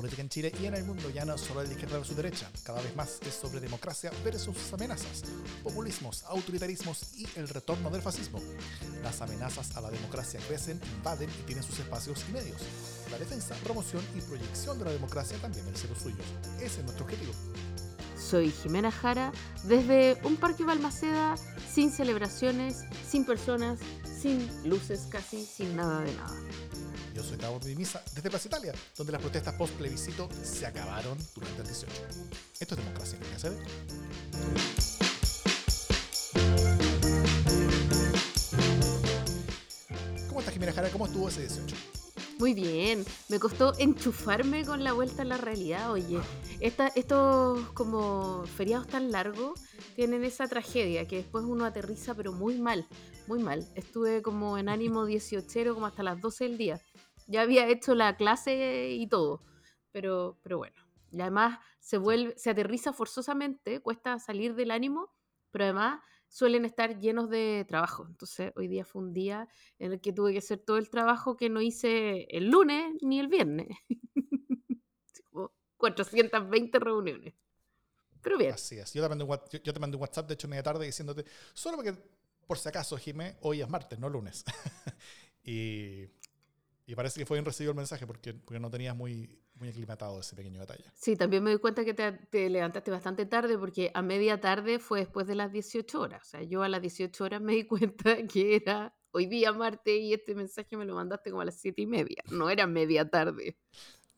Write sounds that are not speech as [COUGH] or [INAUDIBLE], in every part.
política en Chile y en el mundo ya no es solo de izquierda versus derecha, cada vez más es sobre democracia versus sus amenazas, populismos, autoritarismos y el retorno del fascismo. Las amenazas a la democracia crecen, invaden y tienen sus espacios y medios. La defensa, promoción y proyección de la democracia también ser los suyos. Ese es nuestro objetivo. Soy Jimena Jara, desde un parque Balmaceda, sin celebraciones, sin personas, sin luces casi, sin nada de nada. Yo soy Cabo Misa desde Plaza Italia, donde las protestas post plebiscito se acabaron durante el 18. Esto es democracia, ¿no se? ¿Cómo estás, Jimena Jara? ¿Cómo estuvo ese 18? Muy bien, me costó enchufarme con la vuelta a la realidad, oye. Esta, estos como feriados tan largos tienen esa tragedia que después uno aterriza pero muy mal, muy mal. Estuve como en ánimo [LAUGHS] 18 como hasta las 12 del día. Ya había hecho la clase y todo, pero, pero bueno. Y además se vuelve, se aterriza forzosamente, cuesta salir del ánimo, pero además suelen estar llenos de trabajo. Entonces, hoy día fue un día en el que tuve que hacer todo el trabajo que no hice el lunes ni el viernes. [LAUGHS] Como 420 reuniones. Pero bien. Así es. Yo te, mandé un, yo, yo te mandé un WhatsApp, de hecho, media tarde, diciéndote, solo porque, por si acaso, Jimé, hoy es martes, no lunes. [LAUGHS] y, y parece que fue bien recibido el mensaje porque, porque no tenías muy, muy aclimatado ese pequeño detalle. Sí, también me doy cuenta que te, te levantaste bastante tarde porque a media tarde fue después de las 18 horas. O sea, yo a las 18 horas me di [LAUGHS] cuenta que era hoy día martes y este mensaje me lo mandaste como a las 7 y media. No era media tarde,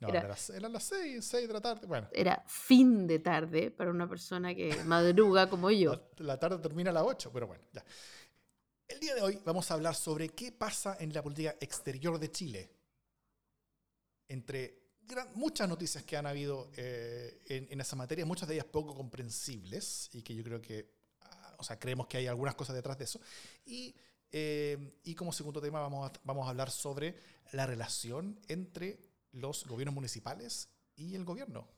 No, Era- era, las, eran las 6, 6 de la tarde. Bueno, era fin de tarde para una persona que madruga como yo. la, la tarde termina a las 8, pero bueno, ya. El día de hoy vamos a hablar sobre qué pasa en la política exterior de Chile. Entre gran- muchas noticias que han habido eh, en, en esa materia, muchas de ellas poco comprensibles y que yo creo que, ah, o sea, creemos que hay algunas cosas detrás de eso. Y, eh, y como segundo tema vamos a, vamos a hablar sobre la relación entre los gobiernos municipales y el gobierno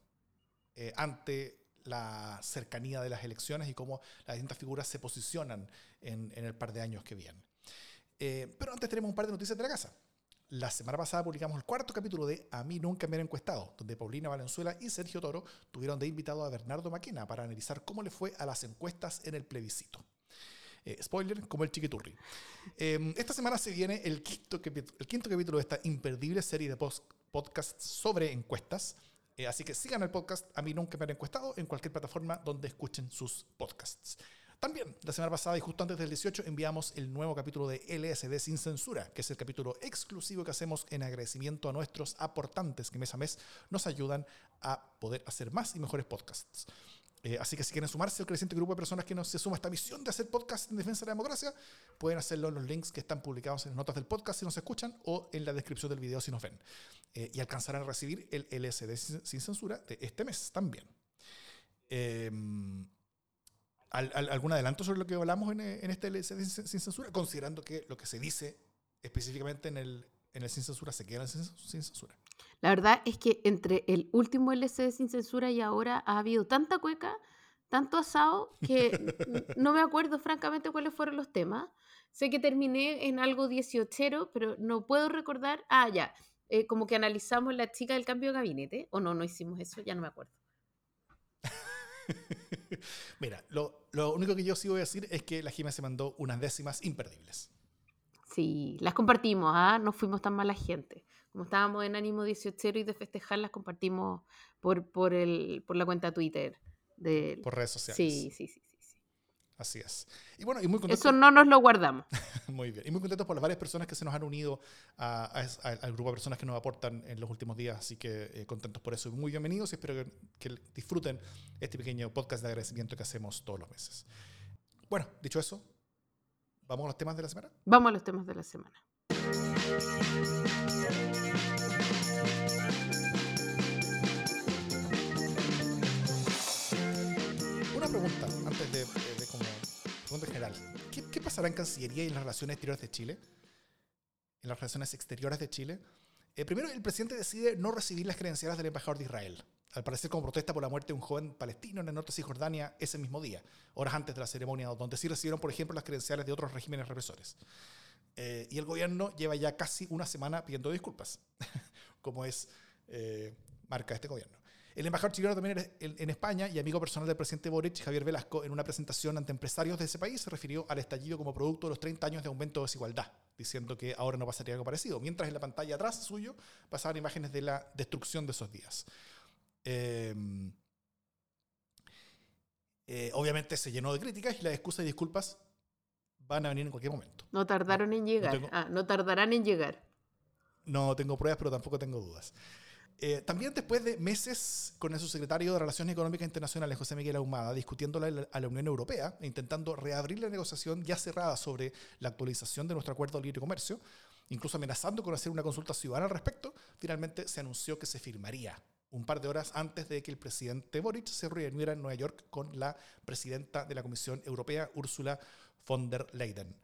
eh, ante la cercanía de las elecciones y cómo las distintas figuras se posicionan en, en el par de años que vienen. Eh, pero antes tenemos un par de noticias de la casa. La semana pasada publicamos el cuarto capítulo de A mí nunca me han encuestado, donde Paulina Valenzuela y Sergio Toro tuvieron de invitado a Bernardo Maquena para analizar cómo le fue a las encuestas en el plebiscito. Eh, spoiler, como el chiquiturri. Eh, esta semana se viene el quinto, el quinto capítulo de esta imperdible serie de podcasts sobre encuestas. Eh, así que sigan el podcast A mí nunca me han encuestado en cualquier plataforma donde escuchen sus podcasts. También, la semana pasada y justo antes del 18, enviamos el nuevo capítulo de LSD Sin Censura, que es el capítulo exclusivo que hacemos en agradecimiento a nuestros aportantes que mes a mes nos ayudan a poder hacer más y mejores podcasts. Eh, así que si quieren sumarse al creciente grupo de personas que nos se suma a esta misión de hacer podcast en defensa de la democracia, pueden hacerlo en los links que están publicados en las notas del podcast si nos escuchan o en la descripción del video si nos ven. Eh, y alcanzarán a recibir el LSD sin, censura de este mes también. Eh, ¿al- al- ¿Algún adelanto sobre lo que hablamos en, en este sin, sin censura? Considerando que lo que se dice específicamente en el, en el sin censura se queda en el sin, sin censura. La verdad es que entre el último LCD sin censura y ahora ha habido tanta cueca, tanto asado, que [LAUGHS] no me acuerdo francamente cuáles fueron los temas. Sé que terminé en algo 18, pero no puedo recordar. Ah, ya. eh, como que analizamos la chica del cambio de gabinete. O no, no hicimos eso, ya no me acuerdo. [LAUGHS] Mira, lo, lo único que yo sí voy a decir es que la Jimena se mandó unas décimas imperdibles. Sí, las compartimos, ¿ah? No fuimos tan mala gente. Como estábamos en ánimo 18 y de festejar, las compartimos por, por, el, por la cuenta Twitter. De... Por redes sociales. Sí, sí, sí. Así es. Y bueno, y muy contentos, Eso no nos lo guardamos. [LAUGHS] muy bien. Y muy contentos por las varias personas que se nos han unido a- a es- a- al grupo de personas que nos aportan en los últimos días. Así que eh, contentos por eso. y Muy bienvenidos y espero que, que disfruten este pequeño podcast de agradecimiento que hacemos todos los meses. Bueno, dicho eso, vamos a los temas de la semana. Vamos a los temas de la semana. Una pregunta, antes de, general. ¿Qué, qué pasará en Cancillería y en las relaciones exteriores de Chile? En las relaciones exteriores de Chile. Eh, primero, el presidente decide no recibir las credenciales del embajador de Israel, al parecer como protesta por la muerte de un joven palestino en el norte de Cisjordania ese mismo día, horas antes de la ceremonia, donde sí recibieron, por ejemplo, las credenciales de otros regímenes represores. Eh, y el gobierno lleva ya casi una semana pidiendo disculpas, [LAUGHS] como es, eh, marca este gobierno. El embajador chileno también en España y amigo personal del presidente Boric, Javier Velasco, en una presentación ante empresarios de ese país, se refirió al estallido como producto de los 30 años de aumento de desigualdad, diciendo que ahora no pasaría algo parecido. Mientras en la pantalla atrás suyo pasaban imágenes de la destrucción de esos días. Em, eh, obviamente se llenó de críticas y las excusas y disculpas van a venir en cualquier momento. No tardaron en llegar. ah, no tardarán en llegar. No tengo pruebas, pero tampoco tengo dudas. Eh, también después de meses con el subsecretario de Relaciones Económicas Internacionales, José Miguel Ahumada, discutiendo a la Unión Europea e intentando reabrir la negociación ya cerrada sobre la actualización de nuestro acuerdo de libre comercio, incluso amenazando con hacer una consulta ciudadana al respecto, finalmente se anunció que se firmaría un par de horas antes de que el presidente Boric se reuniera en Nueva York con la presidenta de la Comisión Europea, Ursula von der Leyen.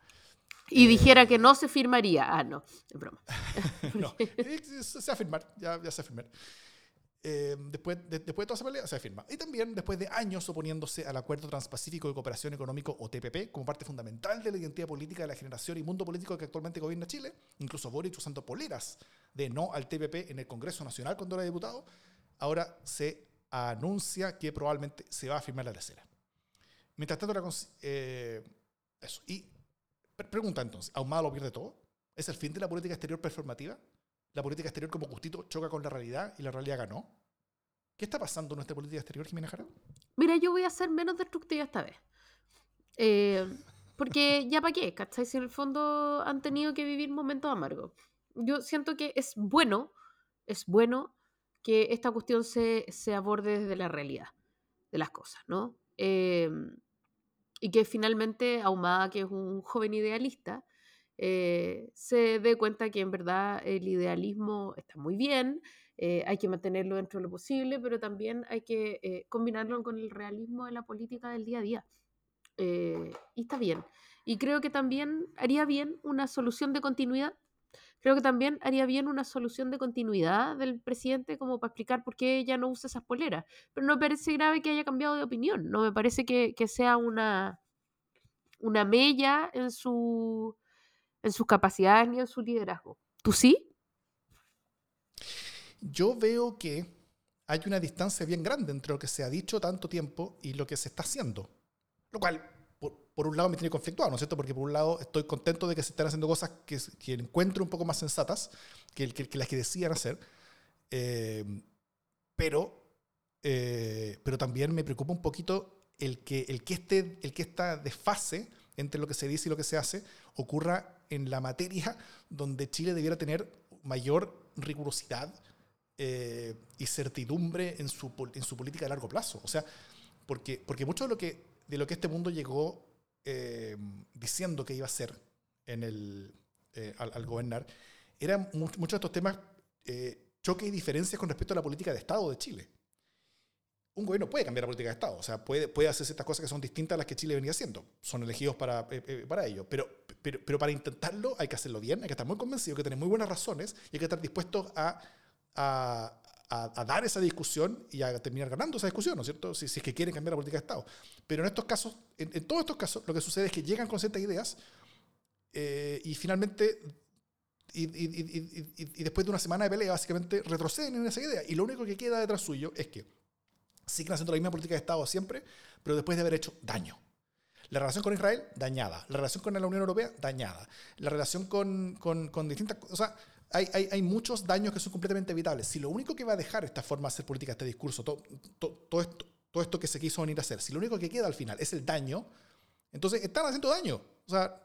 Y dijera que no se firmaría. Ah, no, es broma. [LAUGHS] no, [LAUGHS] eh, se va a firmar, ya, ya se va a firmar. Eh, después, de, después de toda esa pelea, se firma. Y también después de años oponiéndose al Acuerdo Transpacífico de Cooperación Económico, o TPP, como parte fundamental de la identidad política de la generación y mundo político que actualmente gobierna Chile, incluso Boric usando poleras de no al TPP en el Congreso Nacional cuando era diputado, ahora se anuncia que probablemente se va a firmar la tercera. Mientras tanto, eh, eso. Y Pregunta entonces, ¿Ahumada lo pierde todo? ¿Es el fin de la política exterior performativa? ¿La política exterior como gustito choca con la realidad y la realidad ganó? ¿Qué está pasando en nuestra política exterior, Jimena Jara? Mira, yo voy a ser menos destructiva esta vez. Eh, porque ya para qué, ¿cachai? Si en el fondo han tenido que vivir momentos amargos. Yo siento que es bueno, es bueno que esta cuestión se, se aborde desde la realidad de las cosas, ¿no? Eh, y que finalmente Ahumada, que es un joven idealista, eh, se dé cuenta que en verdad el idealismo está muy bien, eh, hay que mantenerlo dentro de lo posible, pero también hay que eh, combinarlo con el realismo de la política del día a día. y está bien. Y creo que también haría bien una solución de continuidad. Creo que también haría bien una solución de continuidad del presidente como para explicar por qué ya no usa esas poleras. Pero no me parece grave que haya cambiado de opinión. No me parece que, que sea una, una mella en, su, en sus capacidades ni en su liderazgo. ¿Tú sí? Yo veo que hay una distancia bien grande entre lo que se ha dicho tanto tiempo y lo que se está haciendo. Lo cual, por, un lado, me tiene conflictuado, ¿no es cierto? Porque por un lado estoy contento de que se estén haciendo cosas que, que encuentro un poco más sensatas que, que, las que decían hacer. Eh, pero, eh, pero también me preocupa un poquito el que, el que, este, el que esta desfase entre lo que se dice y lo que se hace ocurra en la materia donde Chile debiera tener mayor rigurosidad eh, y certidumbre en su, en su política de largo plazo. O sea, porque, porque mucho de lo que, de lo que este mundo llegó eh, diciendo que iba a ser en el, eh, al, gobernar, eran muchos de estos temas choques y diferencias con respecto a la política de Estado de Chile un gobierno puede cambiar la política de Estado, o sea, puede, puede hacer ciertas cosas que son distintas a las que Chile venía haciendo. Son elegidos para, eh, eh, para ello. Pero, pero, pero, para intentarlo hay que hacerlo bien, hay que estar muy convencido, hay que tener muy buenas razones y hay que estar dispuestos a, a, a, dar esa discusión y a terminar ganando esa discusión, ¿no es cierto? Si, si es que quieren cambiar la política de Estado. Pero en estos casos, en, todos estos casos, lo que sucede es que llegan con ciertas ideas eh, y finalmente y, y, y, y, después de una semana de pelea, básicamente retroceden en esa idea. Y lo único que queda detrás suyo es que siguen haciendo la misma política de Estado siempre, pero después de haber hecho daño. La relación con Israel, dañada. La relación con la Unión Europea, dañada. La relación con, con, con distintas. O sea, hay, hay, hay, muchos daños que son completamente evitables. Si lo único que va a dejar esta forma de hacer política, este discurso, todo, esto, esto que se quiso venir a hacer, si lo único que queda al final es el daño, entonces están haciendo daño. O sea,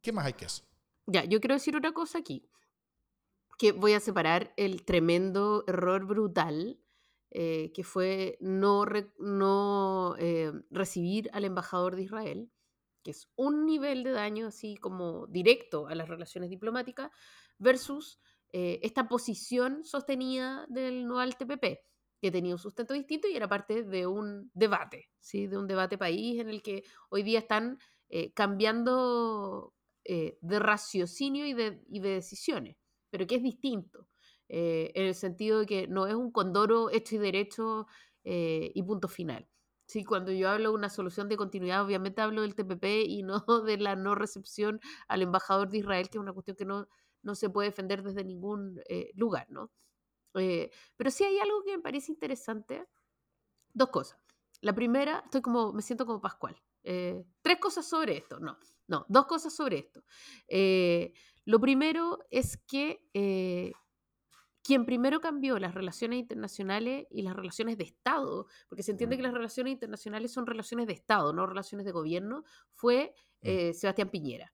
¿qué más hay que hacer? Ya, yo quiero decir una cosa aquí. Que voy a separar el tremendo error brutal eh, que fue no, no eh, recibir al embajador de Israel, que es un nivel de daño así como directo a las relaciones diplomáticas, versus eh, esta posición sostenida del no al TPP, que tenía un sustento distinto y era parte de un debate, ¿sí? de un debate país en el que hoy día están cambiando de raciocinio y de, y de decisiones, pero que es distinto. Eh, en el sentido de que no es un condoro hecho y derecho eh, y punto final. Sí, cuando yo hablo de una solución de continuidad, obviamente hablo del TPP y no [LAUGHS] de la no recepción al embajador de Israel, que es una cuestión que no, no se puede defender desde ningún eh, lugar, ¿no? Eh, pero sí hay algo que me parece interesante. Dos cosas. La primera, estoy como, me siento como Pascual. Eh, tres cosas sobre esto. No, no, dos cosas sobre esto. Eh, lo primero es que quien primero cambió las relaciones internacionales y las relaciones de Estado, porque se entiende que las relaciones internacionales son relaciones de Estado, no relaciones de gobierno, fue mm. Sebastián Piñera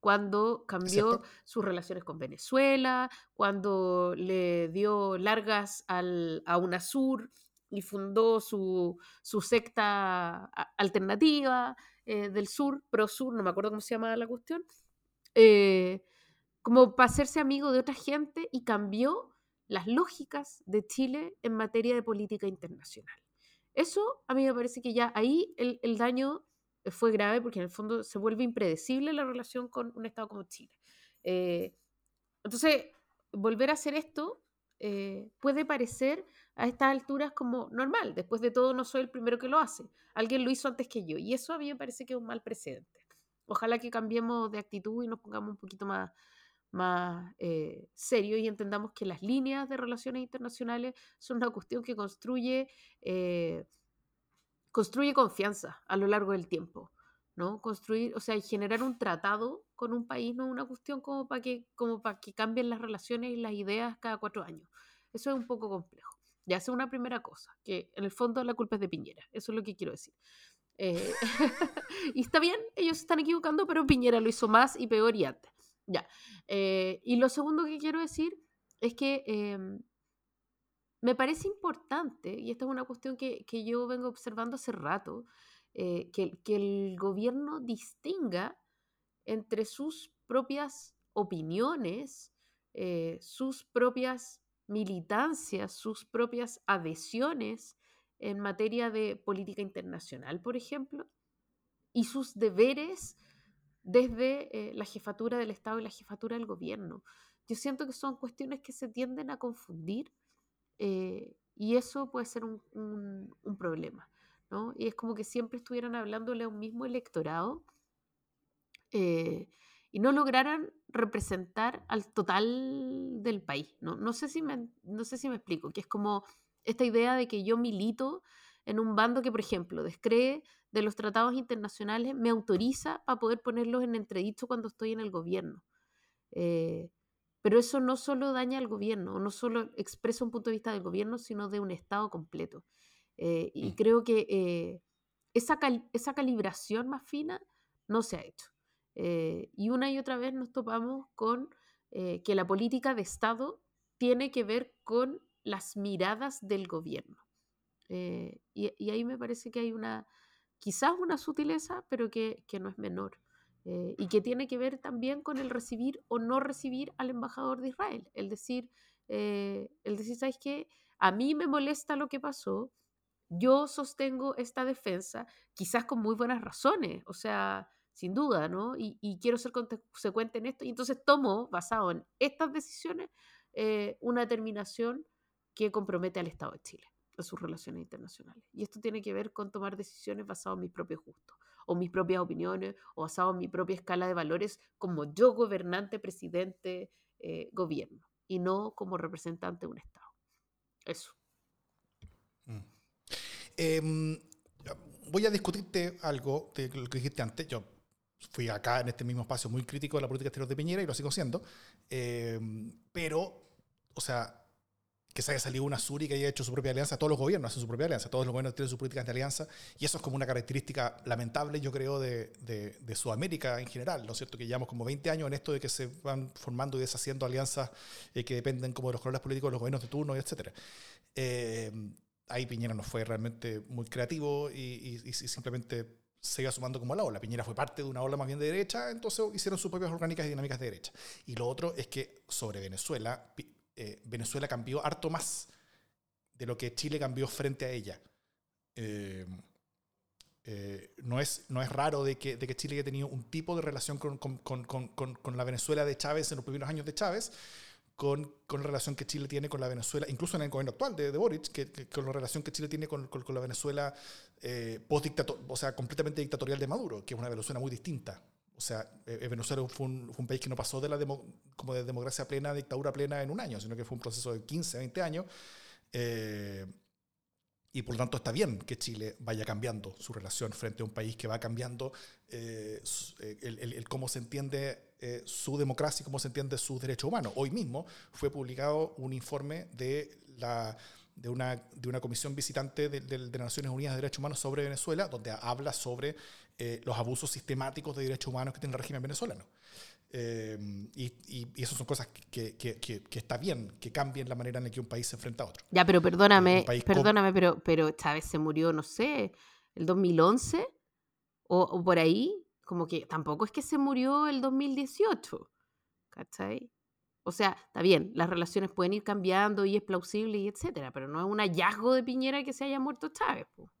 cuando cambió sus relaciones con Venezuela, cuando le dio largas al, a UNASUR y fundó su, secta alternativa eh, del sur, pro sur, no me acuerdo cómo se llama la cuestión, eh, como para hacerse amigo de otra gente y cambió las lógicas de Chile en materia de política internacional. Eso a mí me parece que ya ahí el, el daño fue grave porque en el fondo se vuelve impredecible la relación con un Estado como Chile. Eh, entonces, volver a hacer esto eh, puede parecer a estas alturas como normal. Después de todo, no soy el primero que lo hace. Alguien lo hizo antes que yo. Y eso a mí me parece que es un mal precedente. Ojalá que cambiemos de actitud y nos pongamos un poquito más, más eh, serio y entendamos que las líneas de relaciones internacionales son una cuestión que construye construye confianza a lo largo del tiempo, ¿no? Construir, o sea, generar un tratado con un país no es una cuestión como para que, como para que cambien las relaciones y las ideas cada cuatro años. Eso es un poco complejo. Ya es una primera cosa, que en el fondo la culpa es de Piñera, eso es lo que quiero decir. Eh, [LAUGHS] y está bien, ellos se están equivocando, pero Piñera lo hizo más y peor y antes. Ya. Eh, y lo segundo que quiero decir es que em, me parece importante, y esta es una cuestión que, yo vengo observando hace rato, eh, que, el gobierno distinga entre sus propias opiniones, eh, sus propias militancias, sus propias adhesiones en materia de política internacional, por ejemplo, y sus deberes desde eh, la jefatura del Estado y la jefatura del gobierno. Yo siento que son cuestiones que se tienden a confundir eh, y eso puede ser un, un, problema, ¿no? Y es como que siempre estuvieran hablándole a un mismo electorado eh, y no lograran representar al total del país, ¿no? No sé, si me, no sé si me explico, que es como esta idea de que yo milito en un bando que, por ejemplo, descree de los tratados internacionales, me autoriza para poder ponerlos en entredicho cuando estoy en el gobierno. Eh, pero eso no solo daña al gobierno, no solo expresa un punto de vista del gobierno, sino de un Estado completo. Eh, y mm. creo que eh, esa, esa calibración más fina no se ha hecho. Y una y otra vez nos topamos con que la política de Estado tiene que ver con las miradas del gobierno. Y, y, ahí me parece que hay una, quizás una sutileza, pero que, que no es menor. Eh, y que tiene que ver también con el recibir o no recibir al embajador de Israel. El decir, eh, el decir, ¿sabes qué? A mí me molesta lo que pasó, yo sostengo esta defensa, quizás con muy buenas razones, o sea, sin duda, ¿no? Y, quiero ser consecuente en esto, y entonces tomo, basado en estas decisiones, eh, una determinación que compromete al Estado de Chile, a sus relaciones internacionales. Y esto tiene que ver con tomar decisiones basadas en mis propios gustos o mis propias opiniones o basado en mi propia escala de valores como yo gobernante, presidente, eh, gobierno y no como representante de un Estado. Eso. Mm. Em, voy a discutirte algo de lo que dijiste antes. Yo fui acá en este mismo espacio muy crítico de la política exterior de Piñera y lo sigo siendo. Em, pero, o sea, que se haya salido una Suri que haya hecho su propia alianza. Todos los gobiernos hacen su propia alianza, todos los gobiernos tienen sus políticas de alianza, y eso es como una característica lamentable, yo creo, de, de, Sudamérica en general, ¿no es cierto? Que llevamos como 20 años en esto de que se van formando y deshaciendo alianzas eh, que dependen como de los colores políticos de los gobiernos de turno, etc. Eh, ahí Piñera no fue realmente muy creativo y, y, simplemente se iba sumando como la ola. Piñera fue parte de una ola más bien de derecha, entonces hicieron sus propias orgánicas y dinámicas de derecha. Y lo otro es que sobre Venezuela, eh, Venezuela cambió harto más de lo que Chile cambió frente a ella. Eh, eh, no, es, no es raro de que, de que, Chile haya tenido un tipo de relación con, con, con, con, la Venezuela de Chávez en los primeros años de Chávez, con, la relación que Chile tiene con la Venezuela, incluso en el gobierno actual de, de Boric, que, con la relación que Chile tiene con, la Venezuela post o sea, completamente dictatorial de Maduro, que es una Venezuela muy distinta. O sea, eh, Venezuela fue un, fue un, país que no pasó de la como de democracia plena a dictadura plena en un año, sino que fue un proceso de 15, 20 años. Eh, y por lo tanto está bien que Chile vaya cambiando su relación frente a un país que va cambiando eh, el, el, el, cómo se entiende eh, su democracia y cómo se entiende sus derechos humanos. Hoy mismo fue publicado un informe de, la, de, una, de una comisión visitante de, de, de, Naciones Unidas de Derechos Humanos sobre Venezuela, donde habla sobre eh, los abusos sistemáticos de derechos humanos que tiene el régimen venezolano. Eh, y, y, y eso son cosas que, que, que, que, está bien, que cambien la manera en la que un país se enfrenta a otro. Ya, pero perdóname, perdóname, pero, pero Chávez se murió, no sé, el 2011 o, o por ahí, como que tampoco es que se murió el 2018, ¿cachai? O sea, está bien, las relaciones pueden ir cambiando y es plausible y etcétera, pero no es un hallazgo de Piñera que se haya muerto Chávez. Po.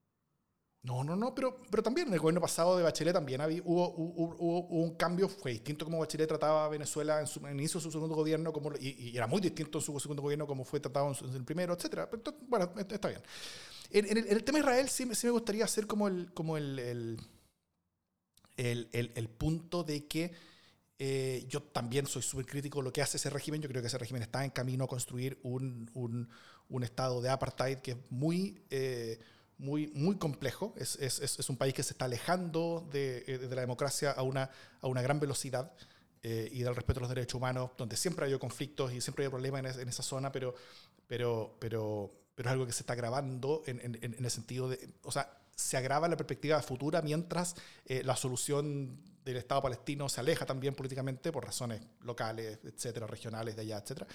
No, no, no, pero, pero también en el gobierno pasado de Bachelet también hubo, un cambio, fue distinto como Bachelet trataba a Venezuela en, su, inicio de su segundo gobierno, como, y, era muy distinto en su segundo gobierno como fue tratado en, el primero, etc. Bueno, está bien. En, el, tema de Israel sí, sí, me gustaría hacer como el, como el, el, el punto de que eh, yo también soy súper crítico de lo que hace ese régimen. Yo creo que ese régimen está en camino a construir un, un, un estado de apartheid que es muy... Eh, muy, muy complejo. Es, es, es, un país que se está alejando de, de la democracia a una, a una gran velocidad eh, y del respeto a los derechos humanos, donde siempre ha habido conflictos y siempre hay problemas en, en, esa zona, pero, pero, pero, pero es algo que se está agravando en, en, en el sentido de, o sea, se agrava la perspectiva futura mientras eh, la solución del Estado palestino se aleja también políticamente por razones locales, etcétera, regionales de allá, etcétera.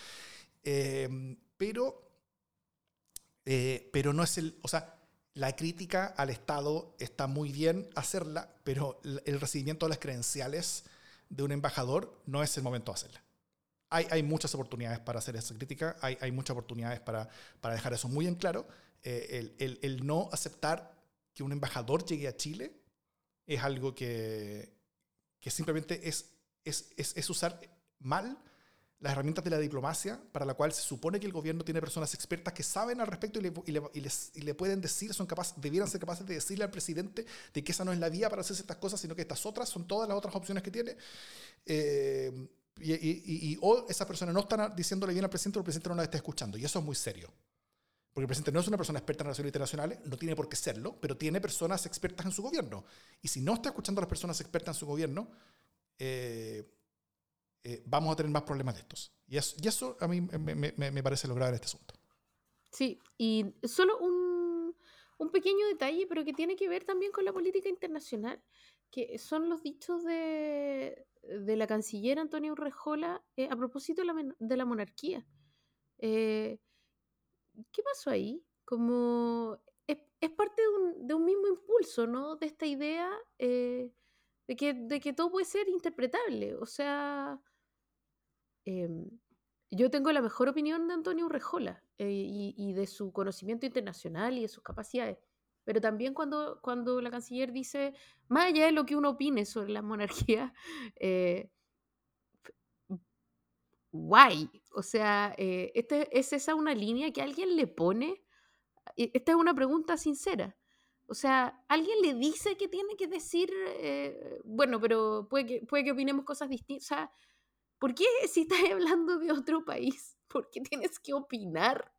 Eh, pero, eh, pero no es el, o sea, la crítica al Estado está muy bien hacerla, pero el recibimiento de las credenciales de un embajador no es el momento de hacerla. Hay, muchas oportunidades para hacer esa crítica, hay, muchas oportunidades para, dejar eso muy en claro. Eh, el, no aceptar que un embajador llegue a Chile es algo que, simplemente es usar mal las herramientas de la diplomacia, para la cual se supone que el gobierno tiene personas expertas que saben al respecto y le, y le, y les, y le pueden decir, son capaces, debieran ser capaces de decirle al presidente de que esa no es la vía para hacer estas cosas, sino que estas otras son todas las otras opciones que tiene. Eh, y, o esas personas no están diciéndole bien al presidente o el presidente no las está escuchando. Y eso es muy serio. Porque el presidente no es una persona experta en relaciones internacionales, no tiene por qué serlo, pero tiene personas expertas en su gobierno. Y si no está escuchando a las personas expertas en su gobierno, eh, eh, vamos a tener más problemas de estos. Y eso, y eso a mí me, me, me, parece lo grave en este asunto. Sí, y solo un, un, pequeño detalle, pero que tiene que ver también con la política internacional, que son los dichos de, de la canciller Antonio Urrejola eh, a propósito de la, de la monarquía. Eh, ¿Qué pasó ahí? Como es, es parte de un, de un, mismo impulso, ¿no? De esta idea eh, de, que, de que todo puede ser interpretable. O sea, eh, yo tengo la mejor opinión de Antonio Urrejola eh, y, y, de su conocimiento internacional y de sus capacidades. Pero también cuando, cuando la canciller dice, más allá de lo que uno opine sobre la monarquía, [LAUGHS] eh, guay. O sea, eh, este, ¿es esa una línea que alguien le pone? Esta es una pregunta sincera. O sea, alguien le dice que tiene que decir, eh, bueno, pero puede que, puede que opinemos cosas distintas. O sea, ¿Por qué si estás [LAUGHS] hablando de otro país, por qué tienes que opinar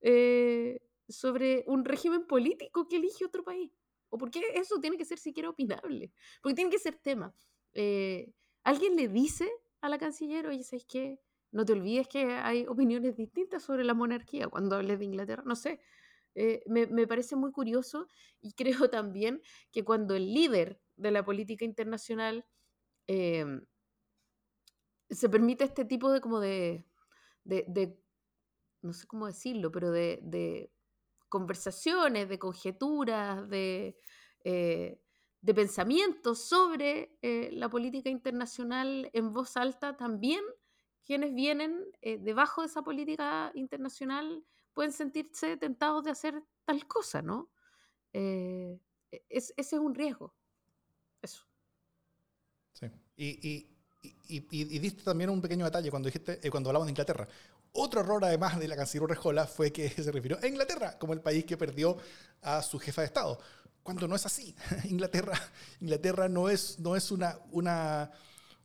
eh, sobre un régimen político que elige otro país? ¿O por qué eso tiene que ser siquiera opinable? Porque tiene que ser tema. Eh, ¿Alguien le dice a la canciller, oye, ¿sabes qué? No te olvides que hay opiniones distintas sobre la monarquía cuando hables de Inglaterra. No sé. Eh, me, me, parece muy curioso y creo [LAUGHS] también que cuando el líder de la política internacional eh, se permite este tipo de como de, de, no sé cómo decirlo, pero de, conversaciones, de conjeturas, de, eh, de pensamientos sobre eh, la política internacional en voz alta, también quienes vienen eh, debajo de esa política internacional pueden sentirse tentados de hacer tal cosa, ¿no? Es, ese es un riesgo. Eso. Sí. Y y, diste también un pequeño detalle cuando dijiste, eh, cuando hablamos de Inglaterra. Otro error, además de la canciller Rejola, fue que [LAUGHS] se refirió a Inglaterra como el país que perdió a su jefa de Estado. cuando no es así. [LAUGHS] Inglaterra, Inglaterra no es, no es una, una,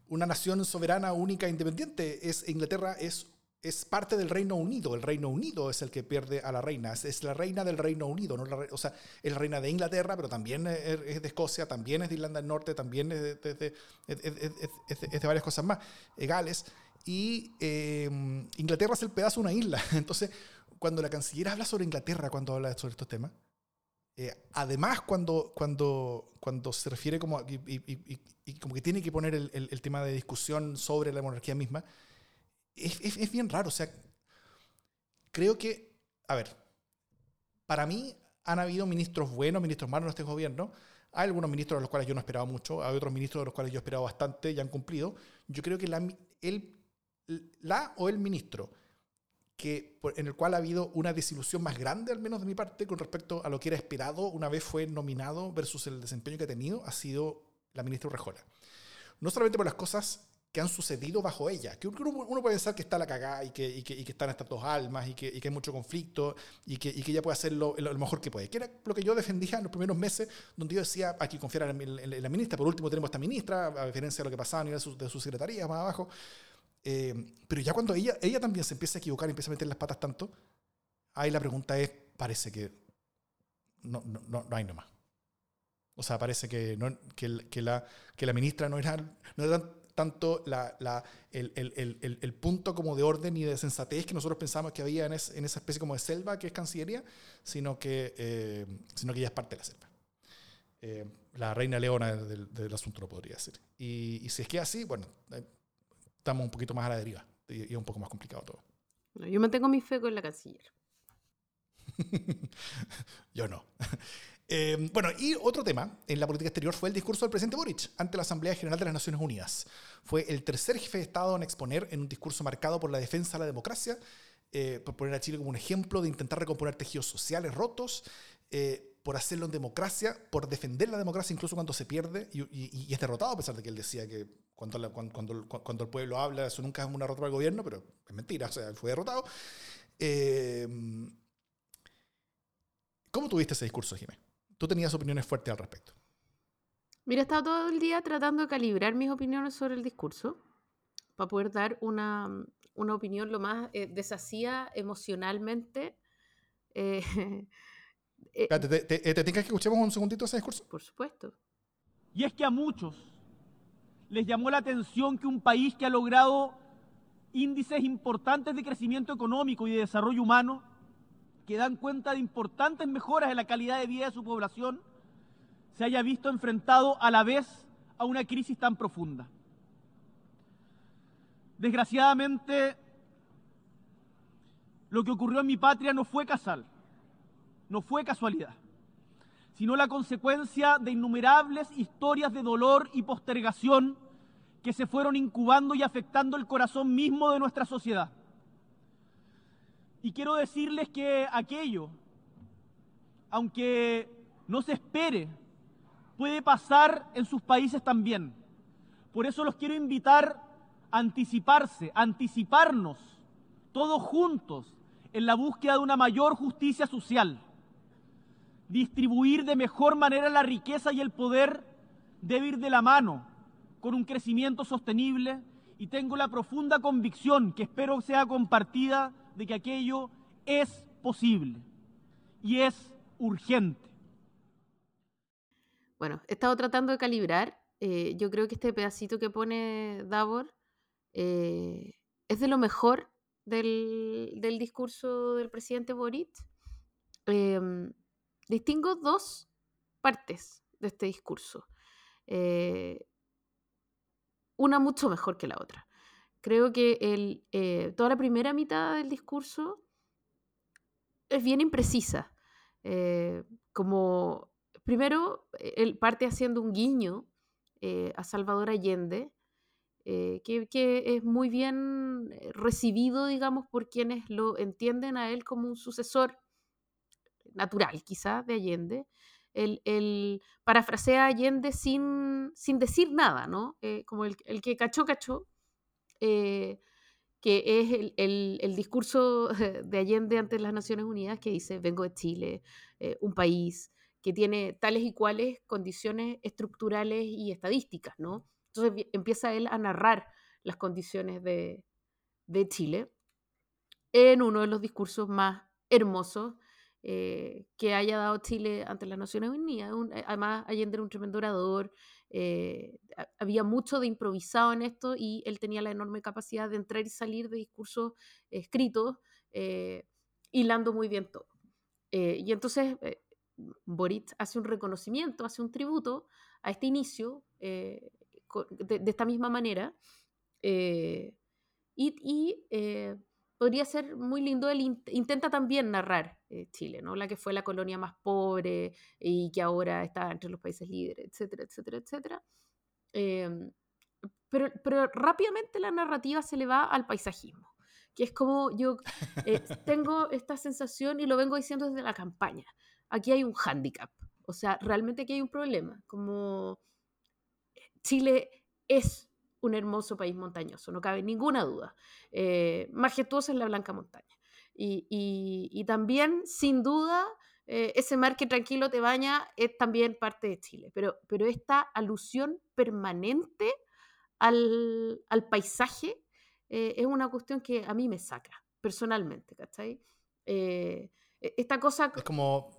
una nación soberana única e independiente. Es, Inglaterra es es parte del Reino Unido. El Reino Unido es el que pierde a la reina. Es, la reina del Reino Unido. No o sea, es la reina de Inglaterra, pero también es de Escocia, también es de Irlanda del Norte, también es de, varias cosas más, Gales. Y eh, Inglaterra es el pedazo de una isla. [LAUGHS] Entonces, cuando la canciller habla sobre Inglaterra, cuando habla sobre estos temas, eh, además cuando, cuando, cuando se refiere como, y, como que tiene que poner el tema de discusión sobre la monarquía misma, es, es, bien raro. O sea, creo que, a ver, para mí han habido ministros buenos, ministros malos en este gobierno. Hay algunos ministros de los cuales yo no esperaba mucho, hay otros ministros de los cuales yo esperaba bastante y han cumplido. Yo creo que la, el, la o el ministro que, en el cual ha habido una desilusión más grande, al menos de mi parte, con respecto a lo que era esperado una vez fue nominado versus el desempeño que ha tenido, ha sido la ministra Urrejola. No solamente por las cosas que han sucedido bajo ella. Que uno, puede pensar que está la cagada y que, y que, y que están estas dos almas y que, y que, hay mucho conflicto y que, ella puede hacer lo, lo, mejor que puede. Que era lo que yo defendía en los primeros meses, donde yo decía, aquí confiar en, la ministra. Por último, tenemos esta ministra, a diferencia de lo que pasaba a nivel de su, de su secretaría más abajo. Eh, pero ya cuando ella, ella también se empieza a equivocar y empieza a meter las patas tanto, ahí la pregunta es, parece que no, no, no, no hay nomás. O sea, parece que, no, que, que, la, que la ministra no era, no era tanto la, la, el, el, el, punto como de orden y de sensatez que nosotros pensamos que había en, en esa especie como de selva que es Cancillería, sino que, eh, sino que ya es parte de la selva. Eh, la reina leona del, del, asunto, lo podría decir. Y, y, si es que así, bueno, eh, estamos un poquito más a la deriva y, y es un poco más complicado todo. yo mantengo mi fe con la canciller. [LAUGHS] yo no. Em, bueno, y otro tema en la política exterior fue el discurso del presidente Boric ante la Asamblea General de las Naciones Unidas. Fue el tercer jefe de Estado en exponer en un discurso marcado por la defensa de la democracia, eh, por poner a Chile como un ejemplo de intentar recomponer tejidos sociales rotos, eh, por hacerlo en democracia, por defender la democracia incluso cuando se pierde y, es derrotado, a pesar de que él decía que cuando, cuando, cuando, el pueblo habla, eso nunca es una derrota del gobierno, pero es mentira, o sea, fue derrotado. Eh, ¿Cómo tuviste ese discurso, Jiménez? Tú tenías opiniones fuertes al respecto. Mira, he estado todo el día tratando de calibrar mis opiniones sobre el discurso para poder dar una, una opinión lo más eh, emocionalmente. Eh, [LAUGHS] eh, ¿Te, te, te, te que escuchemos un segundito ese discurso? Por supuesto. Y es que a muchos les llamó la atención que un país que ha logrado índices importantes de crecimiento económico y de desarrollo humano que dan cuenta de importantes mejoras en la calidad de vida de su población, se haya visto enfrentado a la vez a una crisis tan profunda. Desgraciadamente, lo que ocurrió en mi patria no fue casal, no fue casualidad, sino la consecuencia de innumerables historias de dolor y postergación que se fueron incubando y afectando el corazón mismo de nuestra sociedad. Y quiero decirles que aquello, aunque no se espere, puede pasar en sus países también. Por eso los quiero invitar a anticiparse, a anticiparnos todos juntos en la búsqueda de una mayor justicia social, distribuir de mejor manera la riqueza y el poder debe ir de la mano con un crecimiento sostenible y tengo la profunda convicción que espero sea compartida de que aquello es posible y es urgente. Bueno, he estado tratando de calibrar. Eh, yo creo que este pedacito que pone Davor eh, es de lo mejor del, discurso del presidente Boric. Em, distingo dos partes de este discurso. Eh, una mucho mejor que la otra. Creo que eh, toda la primera mitad del discurso es bien imprecisa. Eh, como, primero, él parte haciendo un guiño eh, a Salvador Allende, que, que, es muy bien recibido, digamos, por quienes lo entienden a él como un sucesor natural, quizá, de Allende. El, parafrasea Allende sin, sin decir nada, ¿no? como el, el, que cachó, cachó, eh, que es el, discurso [LAUGHS] de Allende ante las Naciones Unidas que dice, vengo de Chile, eh, un país que tiene tales y cuales condiciones estructurales y estadísticas, ¿no? Entonces empieza él a narrar las condiciones de, de Chile en uno de los discursos más hermosos eh, que haya dado Chile ante las Naciones Unidas. Además, Allende era un tremendo orador, eh, había mucho de improvisado en esto y él tenía la enorme capacidad de entrar y salir de discursos escritos, hilando muy bien todo. y entonces Boric hace un reconocimiento, hace un tributo a este inicio de, esta misma manera. y podría ser muy lindo. Él intenta también narrar eh, Chile, ¿no? La que fue la colonia más pobre y que ahora está entre los países líderes, etcétera, etcétera, etcétera. Em, pero, pero rápidamente la narrativa se le va al paisajismo, que es como yo eh, [LAUGHS] tengo esta sensación y lo vengo diciendo desde la campaña. Aquí hay un hándicap, o sea, realmente aquí hay un problema, como Chile es un hermoso país montañoso, no cabe ninguna duda. Eh, majestuosa es la Blanca Montaña. Y, también, sin duda, eh, ese mar que tranquilo te baña es también parte de Chile. Pero, pero esta alusión permanente al, paisaje eh, es una cuestión que a mí me saca, personalmente, ¿cachai? E, esta cosa... Es como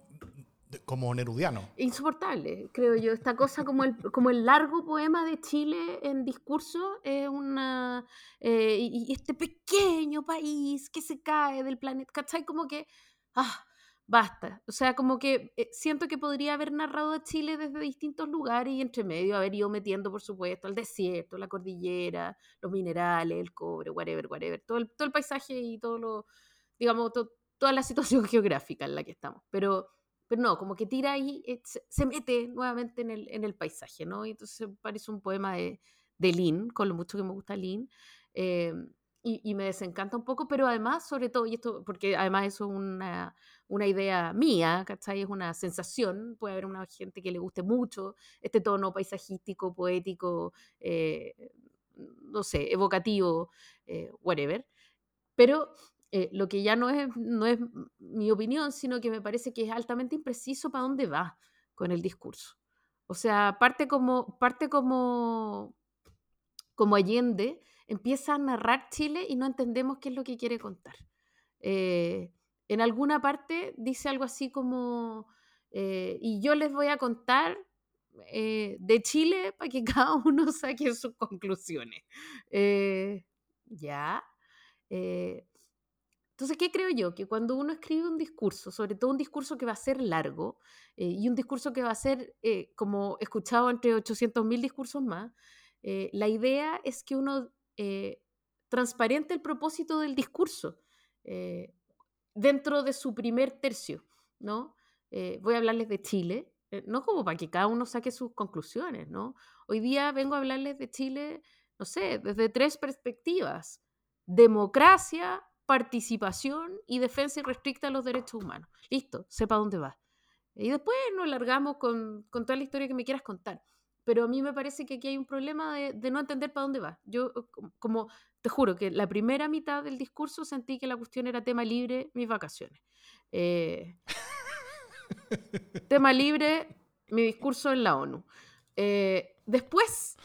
como nerudiano. Insoportable, creo yo. Esta cosa como el, como el largo poema de Chile en discurso es una... Eh, y, este pequeño país que se cae del planeta, ¿cachai? Como que... Ah, basta. O sea, como que eh, siento que podría haber narrado a Chile desde distintos lugares y entre medio haber ido metiendo, por supuesto, al desierto, la cordillera, los minerales, el cobre, whatever, whatever. Todo el, todo el paisaje y todo lo... digamos, toda la situación [LAUGHS] geográfica en la que estamos. Pero pero no, como que tira ahí, eh, se, mete nuevamente en el, en el paisaje, ¿no? Y entonces parece un poema de, de Lynn, con lo mucho que me gusta Lynn, eh, y, y, me desencanta un poco, pero además, sobre todo, y esto, porque además eso es una, una idea mía, ¿cachai? Es una sensación, puede haber una gente que le guste mucho este tono paisajístico, poético, eh, no sé, evocativo, whatever, pero eh, lo que ya no es, no es mi opinión, sino que me parece que es altamente impreciso para dónde va con el discurso. O sea, parte como, parte como, como Allende, empieza a narrar Chile y no entendemos qué es lo que quiere contar. Eh, en alguna parte dice algo así como, eh, y yo les voy a contar de Chile para que [LAUGHS] cada uno saque sus conclusiones. ya. Entonces, ¿qué creo yo? Que cuando uno escribe un discurso, sobre todo un discurso que va a ser largo eh, y un discurso que va a ser eh, como escuchado entre 800.000 discursos más, eh, la idea es que uno transparente el propósito del discurso dentro de su primer tercio, ¿no? voy a hablarles de Chile, no como para que cada uno saque sus conclusiones, ¿no? Hoy día vengo a hablarles de Chile, no sé, desde tres perspectivas. Democracia, participación y defensa irrestricta de los derechos humanos. Listo, sepa dónde va. Y después nos largamos con, con, toda la historia que me quieras contar. Pero a mí me parece que aquí hay un problema de, de no entender para dónde va. Yo, como te juro, que la primera mitad del discurso sentí que la cuestión era tema libre, mis vacaciones. Eh, [LAUGHS] tema libre, mi discurso en la ONU. Eh, después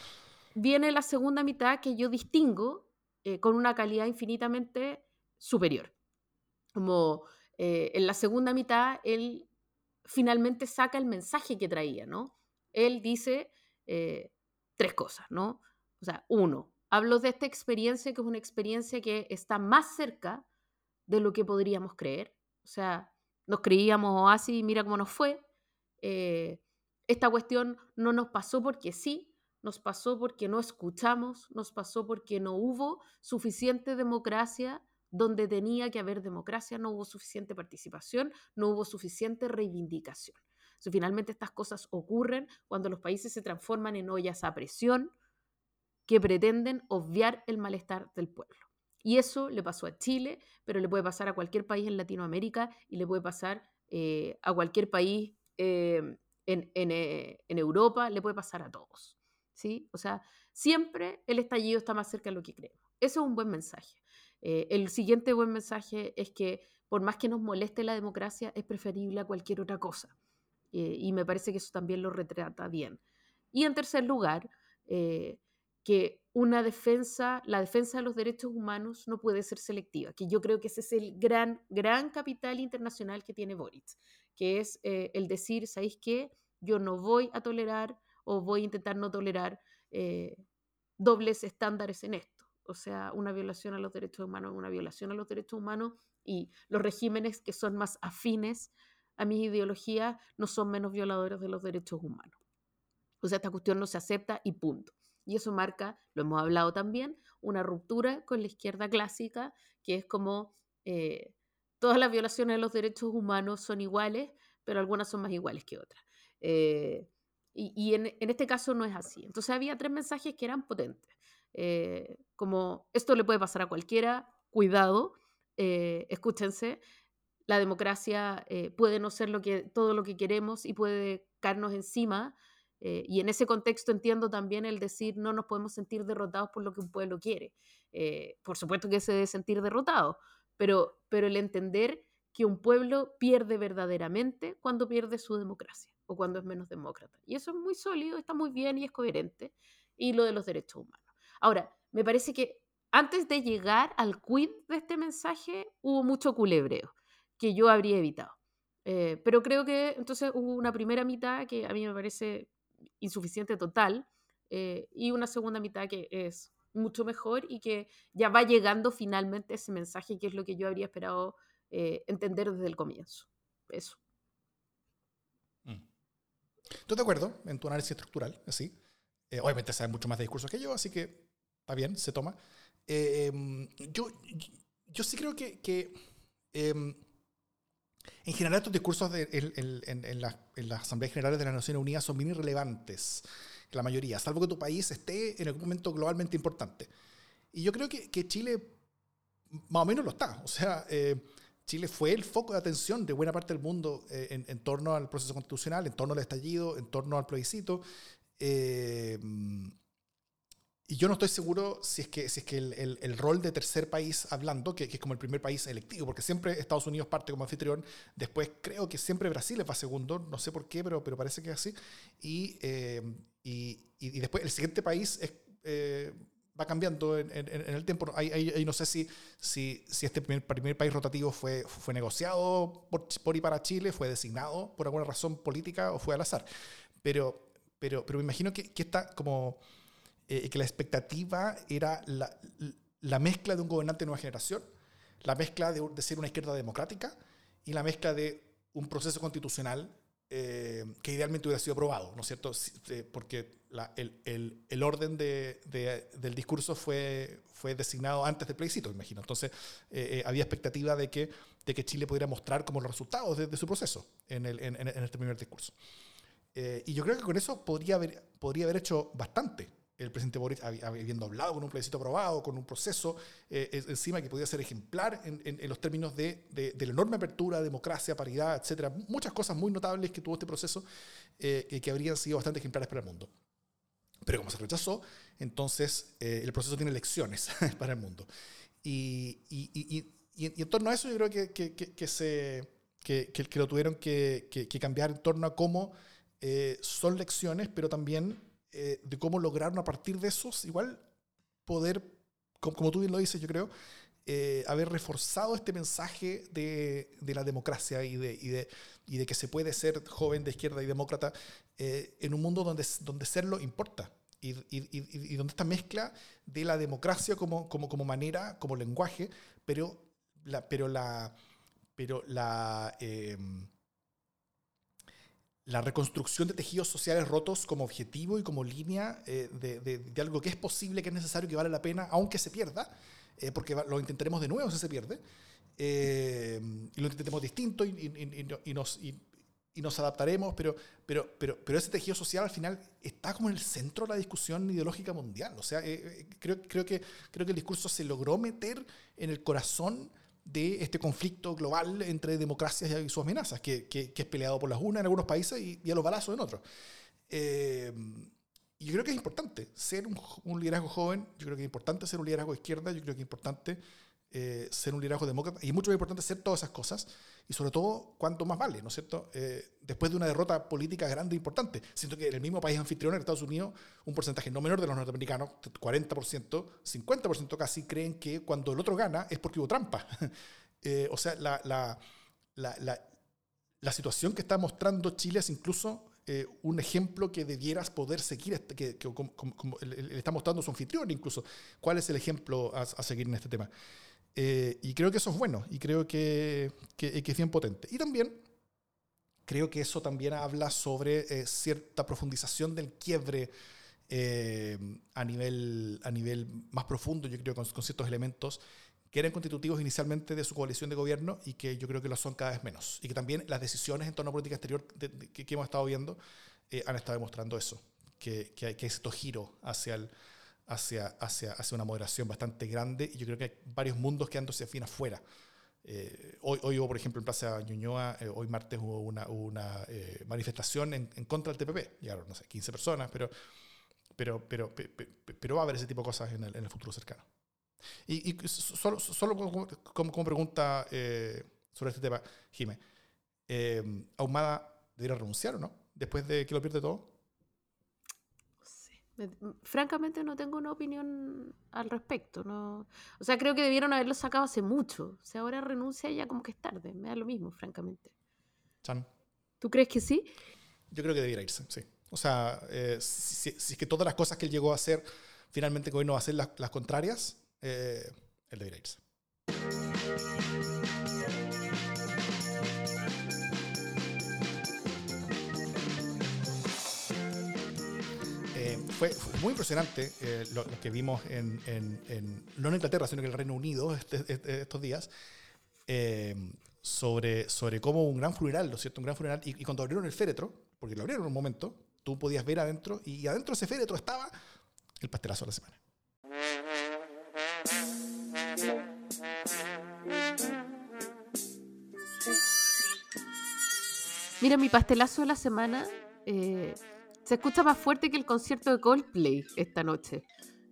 viene la segunda mitad que yo distingo eh, con una calidad infinitamente superior. Como eh, en la segunda mitad, él finalmente saca el mensaje que traía, ¿no? Él dice eh, tres cosas, ¿no? O sea, uno, hablo de esta experiencia que es una experiencia que está más cerca de lo que podríamos creer. O sea, nos creíamos así, mira cómo nos fue. Eh, esta cuestión no nos pasó porque sí, nos pasó porque no escuchamos, nos pasó porque no hubo suficiente democracia donde tenía que haber democracia, no hubo suficiente participación, no hubo suficiente reivindicación. finalmente estas cosas ocurren cuando los países se transforman en ollas a presión que pretenden obviar el malestar del pueblo. Y eso le pasó a Chile, pero le puede pasar a cualquier país en Latinoamérica y le puede pasar eh, a cualquier país eh, en, eh, en, Europa, le puede pasar a todos. ¿sí? O sea, siempre el estallido está más cerca de lo que creemos. Eso es un buen mensaje. Eh, el siguiente buen mensaje es que por más que nos moleste la democracia, es preferible a cualquier otra cosa. eh, y me parece que eso también lo retrata bien. Y en tercer lugar, eh, que una defensa, la defensa de los derechos humanos no puede ser selectiva, que yo creo que ese es el gran, gran capital internacional que tiene Boric, que es el decir, ¿sabéis qué? Yo no voy a tolerar o voy a intentar no tolerar dobles estándares en esto. O sea, una violación a los derechos humanos una violación a los derechos humanos y los regímenes que son más afines a mi ideología no son menos violadores de los derechos humanos. O sea, esta cuestión no se acepta y punto. Y eso marca, lo hemos hablado también, una ruptura con la izquierda clásica, que es como eh, todas las violaciones de los derechos humanos son iguales, pero algunas son más iguales que otras. Eh, y, en, este caso no es así. Entonces había tres mensajes que eran potentes. Eh, como esto le puede pasar a cualquiera, cuidado, escúchense, la democracia puede no ser lo que, todo lo que queremos y puede caernos encima eh, y en ese contexto entiendo también el decir no nos podemos sentir derrotados por lo que un pueblo quiere. Eh, por supuesto que se debe sentir derrotado, pero, pero el entender que un pueblo pierde verdaderamente cuando pierde su democracia o cuando es menos demócrata. Y eso es muy sólido, está muy bien y es coherente. Y lo de los derechos humanos. Ahora, me parece que antes de llegar al quid de este mensaje hubo mucho culebreo que yo habría evitado. Eh, pero creo que entonces hubo una primera mitad que a mí me parece insuficiente total eh, y una segunda mitad que es mucho mejor y que ya va llegando finalmente ese mensaje que es lo que yo habría esperado eh, entender desde el comienzo. Eso. Mm. Estoy de acuerdo en tu análisis estructural, así. Eh, obviamente sabes mucho más de discursos que yo, así que está bien, se toma. Em, yo, yo sí creo que, que em, en general, estos discursos en, las Asambleas Generales de las Naciones Unidas son bien irrelevantes, la mayoría, salvo que tu país esté en algún momento globalmente importante. Y yo creo que, Chile más o menos lo está. O sea, eh, Chile fue el foco de atención de buena parte del mundo eh, en, torno al proceso constitucional, en torno al estallido, en torno al plebiscito. Eh, y yo no estoy seguro si es que, si es que el, el, rol de tercer país hablando, que, que, es como el primer país electivo, porque siempre Estados Unidos parte como anfitrión, después creo que siempre Brasil va segundo, no sé por qué, pero, pero parece que es así. Y, eh, y, y, después el siguiente país es, eh, va cambiando en, en, el tiempo. Ahí, ahí, no sé si, si, si este primer, primer, país rotativo fue, fue negociado por, por y para Chile, fue designado por alguna razón política o fue al azar. Pero, pero, pero me imagino que, que está como eh, que la expectativa era la, la, mezcla de un gobernante de nueva generación, la mezcla de, de, ser una izquierda democrática y la mezcla de un proceso constitucional eh, que idealmente hubiera sido aprobado, ¿no es cierto? Eh, porque la, el, el, el, orden de, de, del discurso fue, fue designado antes del plebiscito, imagino. Entonces, había expectativa de que, de que Chile pudiera mostrar como los resultados de, su proceso en, el, en, en, este primer discurso. y yo creo que con eso podría haber, podría haber hecho bastante el presidente Boris habiendo hablado con un plebiscito aprobado, con un proceso eh, encima que podía ser ejemplar en, los términos de, la enorme apertura, democracia, paridad, etcétera, muchas cosas muy notables que tuvo este proceso eh, que habrían sido bastante ejemplares para el mundo. Pero como se rechazó, entonces eh, el proceso tiene lecciones [LAUGHS] para el mundo. Y, en torno a eso yo creo que, que, se, que, lo tuvieron que, cambiar en torno a cómo son lecciones, pero también eh, de cómo lograron a partir de esos, igual poder, como, tú bien lo dices, yo creo, eh, haber reforzado este mensaje de, de la democracia y de, y, de, y de, que se puede ser joven de izquierda y demócrata eh, en un mundo donde, donde serlo importa. Y, y, donde esta mezcla de la democracia como, como, como manera, como lenguaje, pero la, pero la, pero la, la reconstrucción de tejidos sociales rotos como objetivo y como línea eh, de, algo que es posible, que es necesario, que vale la pena, aunque se pierda, eh, porque lo intentaremos de nuevo si se pierde, eh, y lo intentaremos distinto y, nos, adaptaremos, pero, pero, ese tejido social al final está como en el centro de la discusión ideológica mundial. O sea, creo que el discurso se logró meter en el corazón de este conflicto global entre democracias y sus amenazas, que, que, es peleado por las unas en algunos países y, a los balazos en otros. Eh, y yo creo que es importante ser un, liderazgo joven, yo creo que es importante ser un liderazgo de izquierda, yo creo que es importante eh, ser un liderazgo demócrata y es mucho más importante ser todas esas cosas y sobre todo cuánto más vale, ¿no es cierto? Eh, después de una derrota política grande e importante. Siento que en el mismo país anfitrión, en Estados Unidos, un porcentaje no menor de los norteamericanos, 40%, 50% casi, creen que cuando el otro gana es porque hubo trampa. [LAUGHS] Eh, o sea, la, la, la, la, situación que está mostrando Chile es incluso eh, un ejemplo que debieras poder seguir, este, que, como, le está mostrando su anfitrión incluso. ¿Cuál es el ejemplo a, a seguir en este tema? Eh, y creo que eso es bueno y creo que, que, es bien potente. Y también creo que eso también habla sobre eh, cierta profundización del quiebre eh, a, nivel, a nivel más profundo, yo creo, con, ciertos elementos que eran constitutivos inicialmente de su coalición de gobierno y que yo creo que lo son cada vez menos. Y que también las decisiones en torno a política exterior que, hemos estado viendo han estado demostrando eso, que, que hay, que hay cierto giro hacia el, hacia, hacia, hacia una moderación bastante grande y yo creo que hay varios mundos quedándose fin afuera. Eh, hoy, hoy hubo, por ejemplo, en Plaza Ñuñoa, eh, hoy martes hubo una, una eh, manifestación en, en, contra del TPP. Llegaron, no sé, 15 personas, pero, pero, pero, pero, va a haber ese tipo de cosas en el, en el futuro cercano. Y, y solo, solo como, como, pregunta sobre este tema, Jimé, ¿Ahumada debería renunciar o no? Después de que lo pierde todo. Francamente no tengo una opinión al respecto. No, o sea, creo que debieron haberlo sacado hace mucho. O sea, ahora renuncia ya como que es tarde. Me da lo mismo, francamente. Chan. ¿Tú crees que sí? Yo creo que debiera irse, sí. O sea, eh, si, es que todas las cosas que él llegó a hacer, finalmente el gobierno va a hacer las, las contrarias, eh, él debería irse. Fue, muy impresionante eh, lo, que vimos en, no en Inglaterra, sino en el Reino Unido este, este, estos días, eh, sobre, sobre cómo un gran funeral, ¿no es cierto? Un gran funeral, y, cuando abrieron el féretro, porque lo abrieron en un momento, tú podías ver adentro, y adentro de ese féretro estaba el pastelazo de la semana. Mira, mi pastelazo de la semana eh, se escucha más fuerte que el concierto de Coldplay esta noche.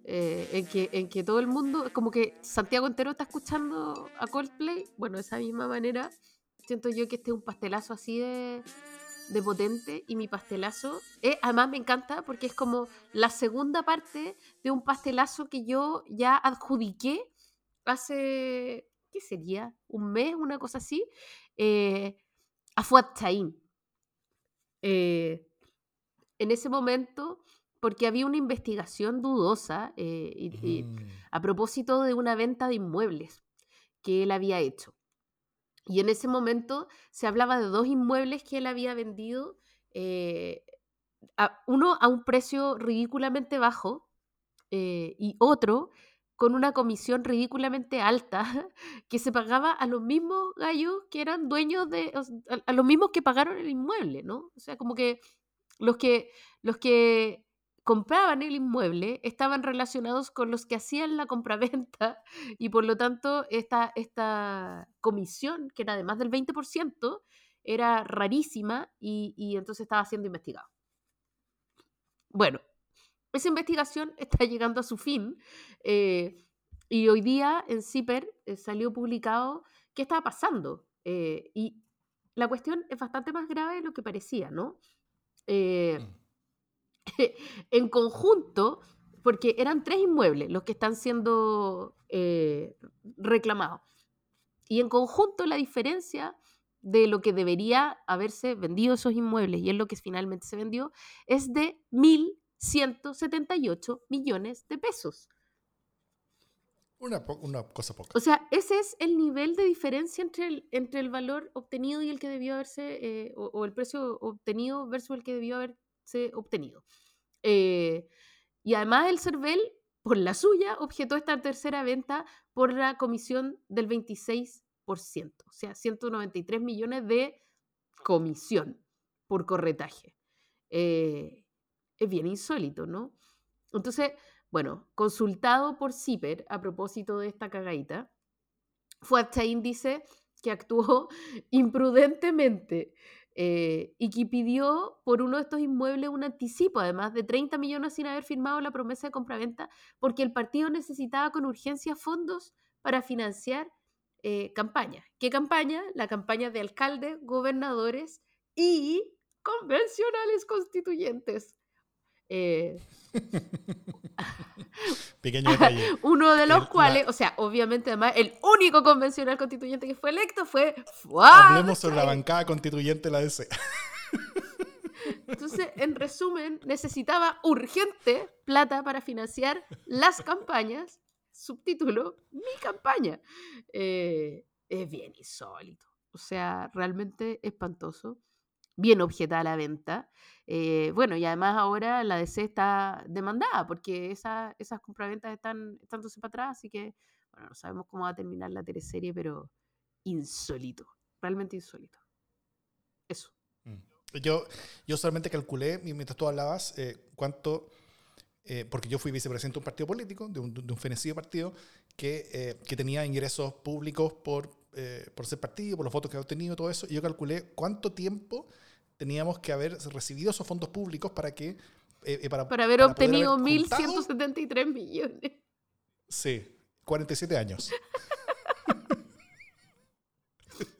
Eh, en, que, en que todo el mundo, como que Santiago entero está escuchando a Coldplay. Bueno, de esa misma manera, siento yo que este es un pastelazo así de, de potente. Y mi pastelazo, eh, además me encanta porque es como la segunda parte de un pastelazo que yo ya adjudiqué hace, ¿qué sería? ¿Un mes? Una cosa así. Eh, a Fuad Chain. Eh, en ese momento porque había una investigación dudosa eh, mm. a propósito de una venta de inmuebles que él había hecho. Y en ese momento se hablaba de dos inmuebles que él había vendido, eh, uno a un precio ridículamente bajo eh, y otro con una comisión ridículamente alta [LAUGHS] que se pagaba a los mismos gallos que eran dueños de, a los mismos que pagaron el inmueble, ¿no? O sea, como que los que, los que compraban el inmueble estaban relacionados con los que hacían la compraventa [LAUGHS] y por lo tanto esta, esta comisión, que era de más del 20%, era rarísima y, entonces estaba siendo investigado. Bueno, esa investigación [LAUGHS] está llegando a su fin eh, y hoy día en CIPER eh, salió publicado qué estaba pasando eh, y la cuestión es bastante más grave de lo que parecía, ¿no? Eh, mm. [LAUGHS] en conjunto, porque eran tres inmuebles los que están siendo eh, reclamados. Y en conjunto la diferencia de lo que debería haberse vendido esos inmuebles y es lo que finalmente se vendió es de 1.178 millones de pesos. Una, cosa poca. O sea, ese es el nivel de diferencia entre el, entre el valor obtenido y el que debió haberse, eh, o, el precio obtenido versus el que debió haberse obtenido. Eh, y además el CERVEL, por la suya, objetó esta tercera venta por la comisión del 26%, o sea, 193 millones de comisión por corretaje. Eh, es bien insólito, ¿no? Entonces, bueno, consultado por CIPER a propósito de esta cagadita, Fuadchain dice que actuó [LAUGHS] imprudentemente eh, y que pidió por uno de estos inmuebles un anticipo, además de 30 millones sin haber firmado la promesa de compraventa, porque el partido necesitaba con urgencia fondos para financiar eh, campañas. ¿Qué campaña? La campaña de alcaldes, gobernadores y convencionales constituyentes. Eh, [LAUGHS] [LAUGHS] Pequeño detalle. [LAUGHS] Uno de los El- cuales, la- o sea, obviamente además, el único convencional constituyente que fue electo fue Hablemos sobre la bancada constituyente de la DC. [LAUGHS] Entonces, en resumen, necesitaba urgente plata para financiar las campañas. Subtítulo, mi campaña. Eh, es bien insólito. O sea, realmente espantoso. Bien objetada la venta. Eh, bueno, y además ahora la DC está demandada porque esa- esas compraventas están echándose para atrás, así que, bueno, no sabemos cómo va a terminar la teleserie, pero insólito. Realmente insólito. Eso. Yo, yo solamente calculé, mientras tú hablabas, eh, cuánto, eh, porque yo fui vicepresidente de un partido político, de un, de un fenecido partido, que, eh, que tenía ingresos públicos por, eh, por ser partido, por los votos que había obtenido, todo eso, y yo calculé cuánto tiempo teníamos que haber recibido esos fondos públicos para que... eh, eh, para, Para haber para obtenido haber juntado- 1.173 millones. Sí, 47 años. [LAUGHS]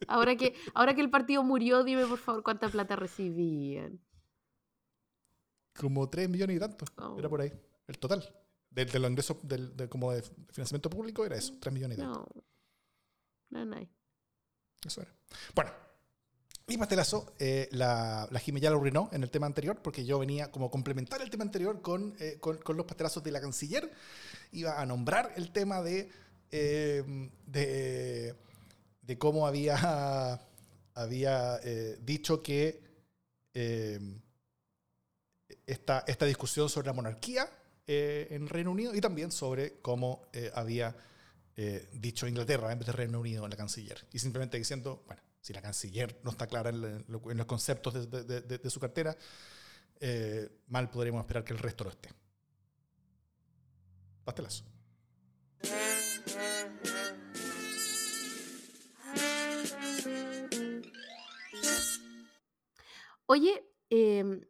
Ahora que, ahora que el partido murió, dime por favor cuánta plata recibían. Como 3 millones y tanto. Oh. Era por ahí. El total. De, de los ingresos del, de, como de financiamiento público era eso, 3 millones y tanto. No. Hay. Eso era. Bueno, mi pastelazo, eh, la, la Jime ya lo arruinó en el tema anterior, porque yo venía como complementar el tema anterior con, eh, con, con los pastelazos de la canciller. Iba a nombrar el tema de, eh, de, de cómo había, había eh, dicho que eh, esta, esta discusión sobre la monarquía eh, en Reino Unido y también sobre cómo había eh, dicho Inglaterra en vez de Reino Unido en la canciller. Y simplemente diciendo, bueno, si la canciller no está clara en, en lo- en los conceptos de su cartera, eh, mal podríamos esperar que el resto lo esté. Pastelazo. Oye, em,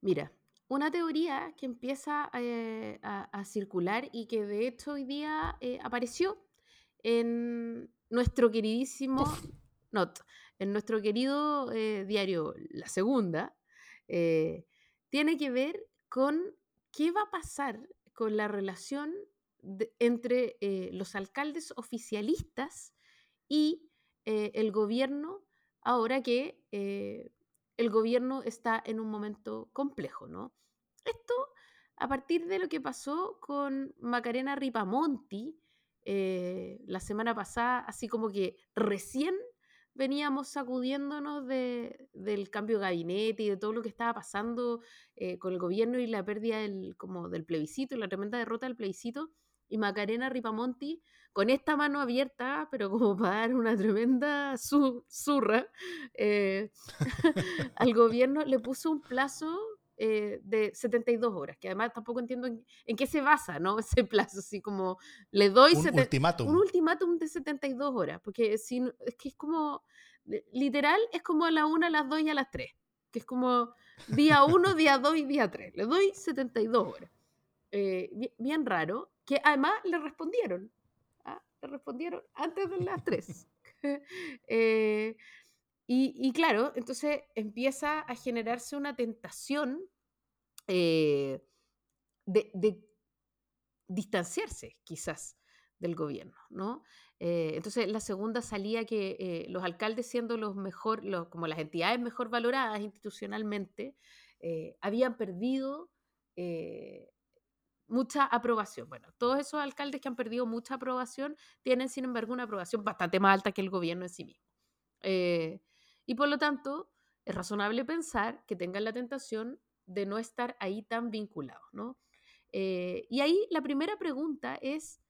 mira, una teoría que empieza eh, a, a circular y que de hecho hoy día eh, apareció en nuestro queridísimo, no, en nuestro querido eh, diario La Segunda, tiene que ver con qué va a pasar con la relación de- entre los alcaldes oficialistas y el gobierno ahora que el gobierno está en un momento complejo, ¿no? Esto a partir de lo que pasó con Macarena Ripamonti eh, la semana pasada, así como que recién veníamos sacudiéndonos de- del cambio de gabinete y de todo lo que estaba pasando eh, con el gobierno y la pérdida del, como del plebiscito, la tremenda derrota del plebiscito, y Macarena Ripamonti con esta mano abierta, pero como para dar una tremenda zu- zurra, eh, [LAUGHS] al gobierno le puso un plazo eh, de 72 horas, que además tampoco entiendo en, en qué se basa, ¿no? [LAUGHS] Ese plazo, así como le doy Un ultimátum. un ultimátum de 72 horas, porque si, es que es como, literal, es como a la una, a las dos y a las tres, que es como día uno, día dos y día tres. Le doy 72 horas. Eh, bi- bien, raro, que además le respondieron. ¿ah? Le respondieron antes de las tres. [LAUGHS] [LAUGHS] Eh, y, y claro, entonces empieza a generarse una tentación eh, de, de distanciarse quizás del gobierno, ¿no? Eh, entonces la segunda salía que eh, los alcaldes siendo los mejor, los, como las entidades mejor valoradas institucionalmente, habían perdido mucha aprobación. Bueno, todos esos alcaldes que han perdido mucha aprobación tienen, sin embargo, una aprobación bastante más alta que el gobierno en sí mismo. Eh, y por lo tanto, es razonable pensar que tengan la tentación de no estar ahí tan vinculados, ¿no? Eh, y ahí la primera pregunta es,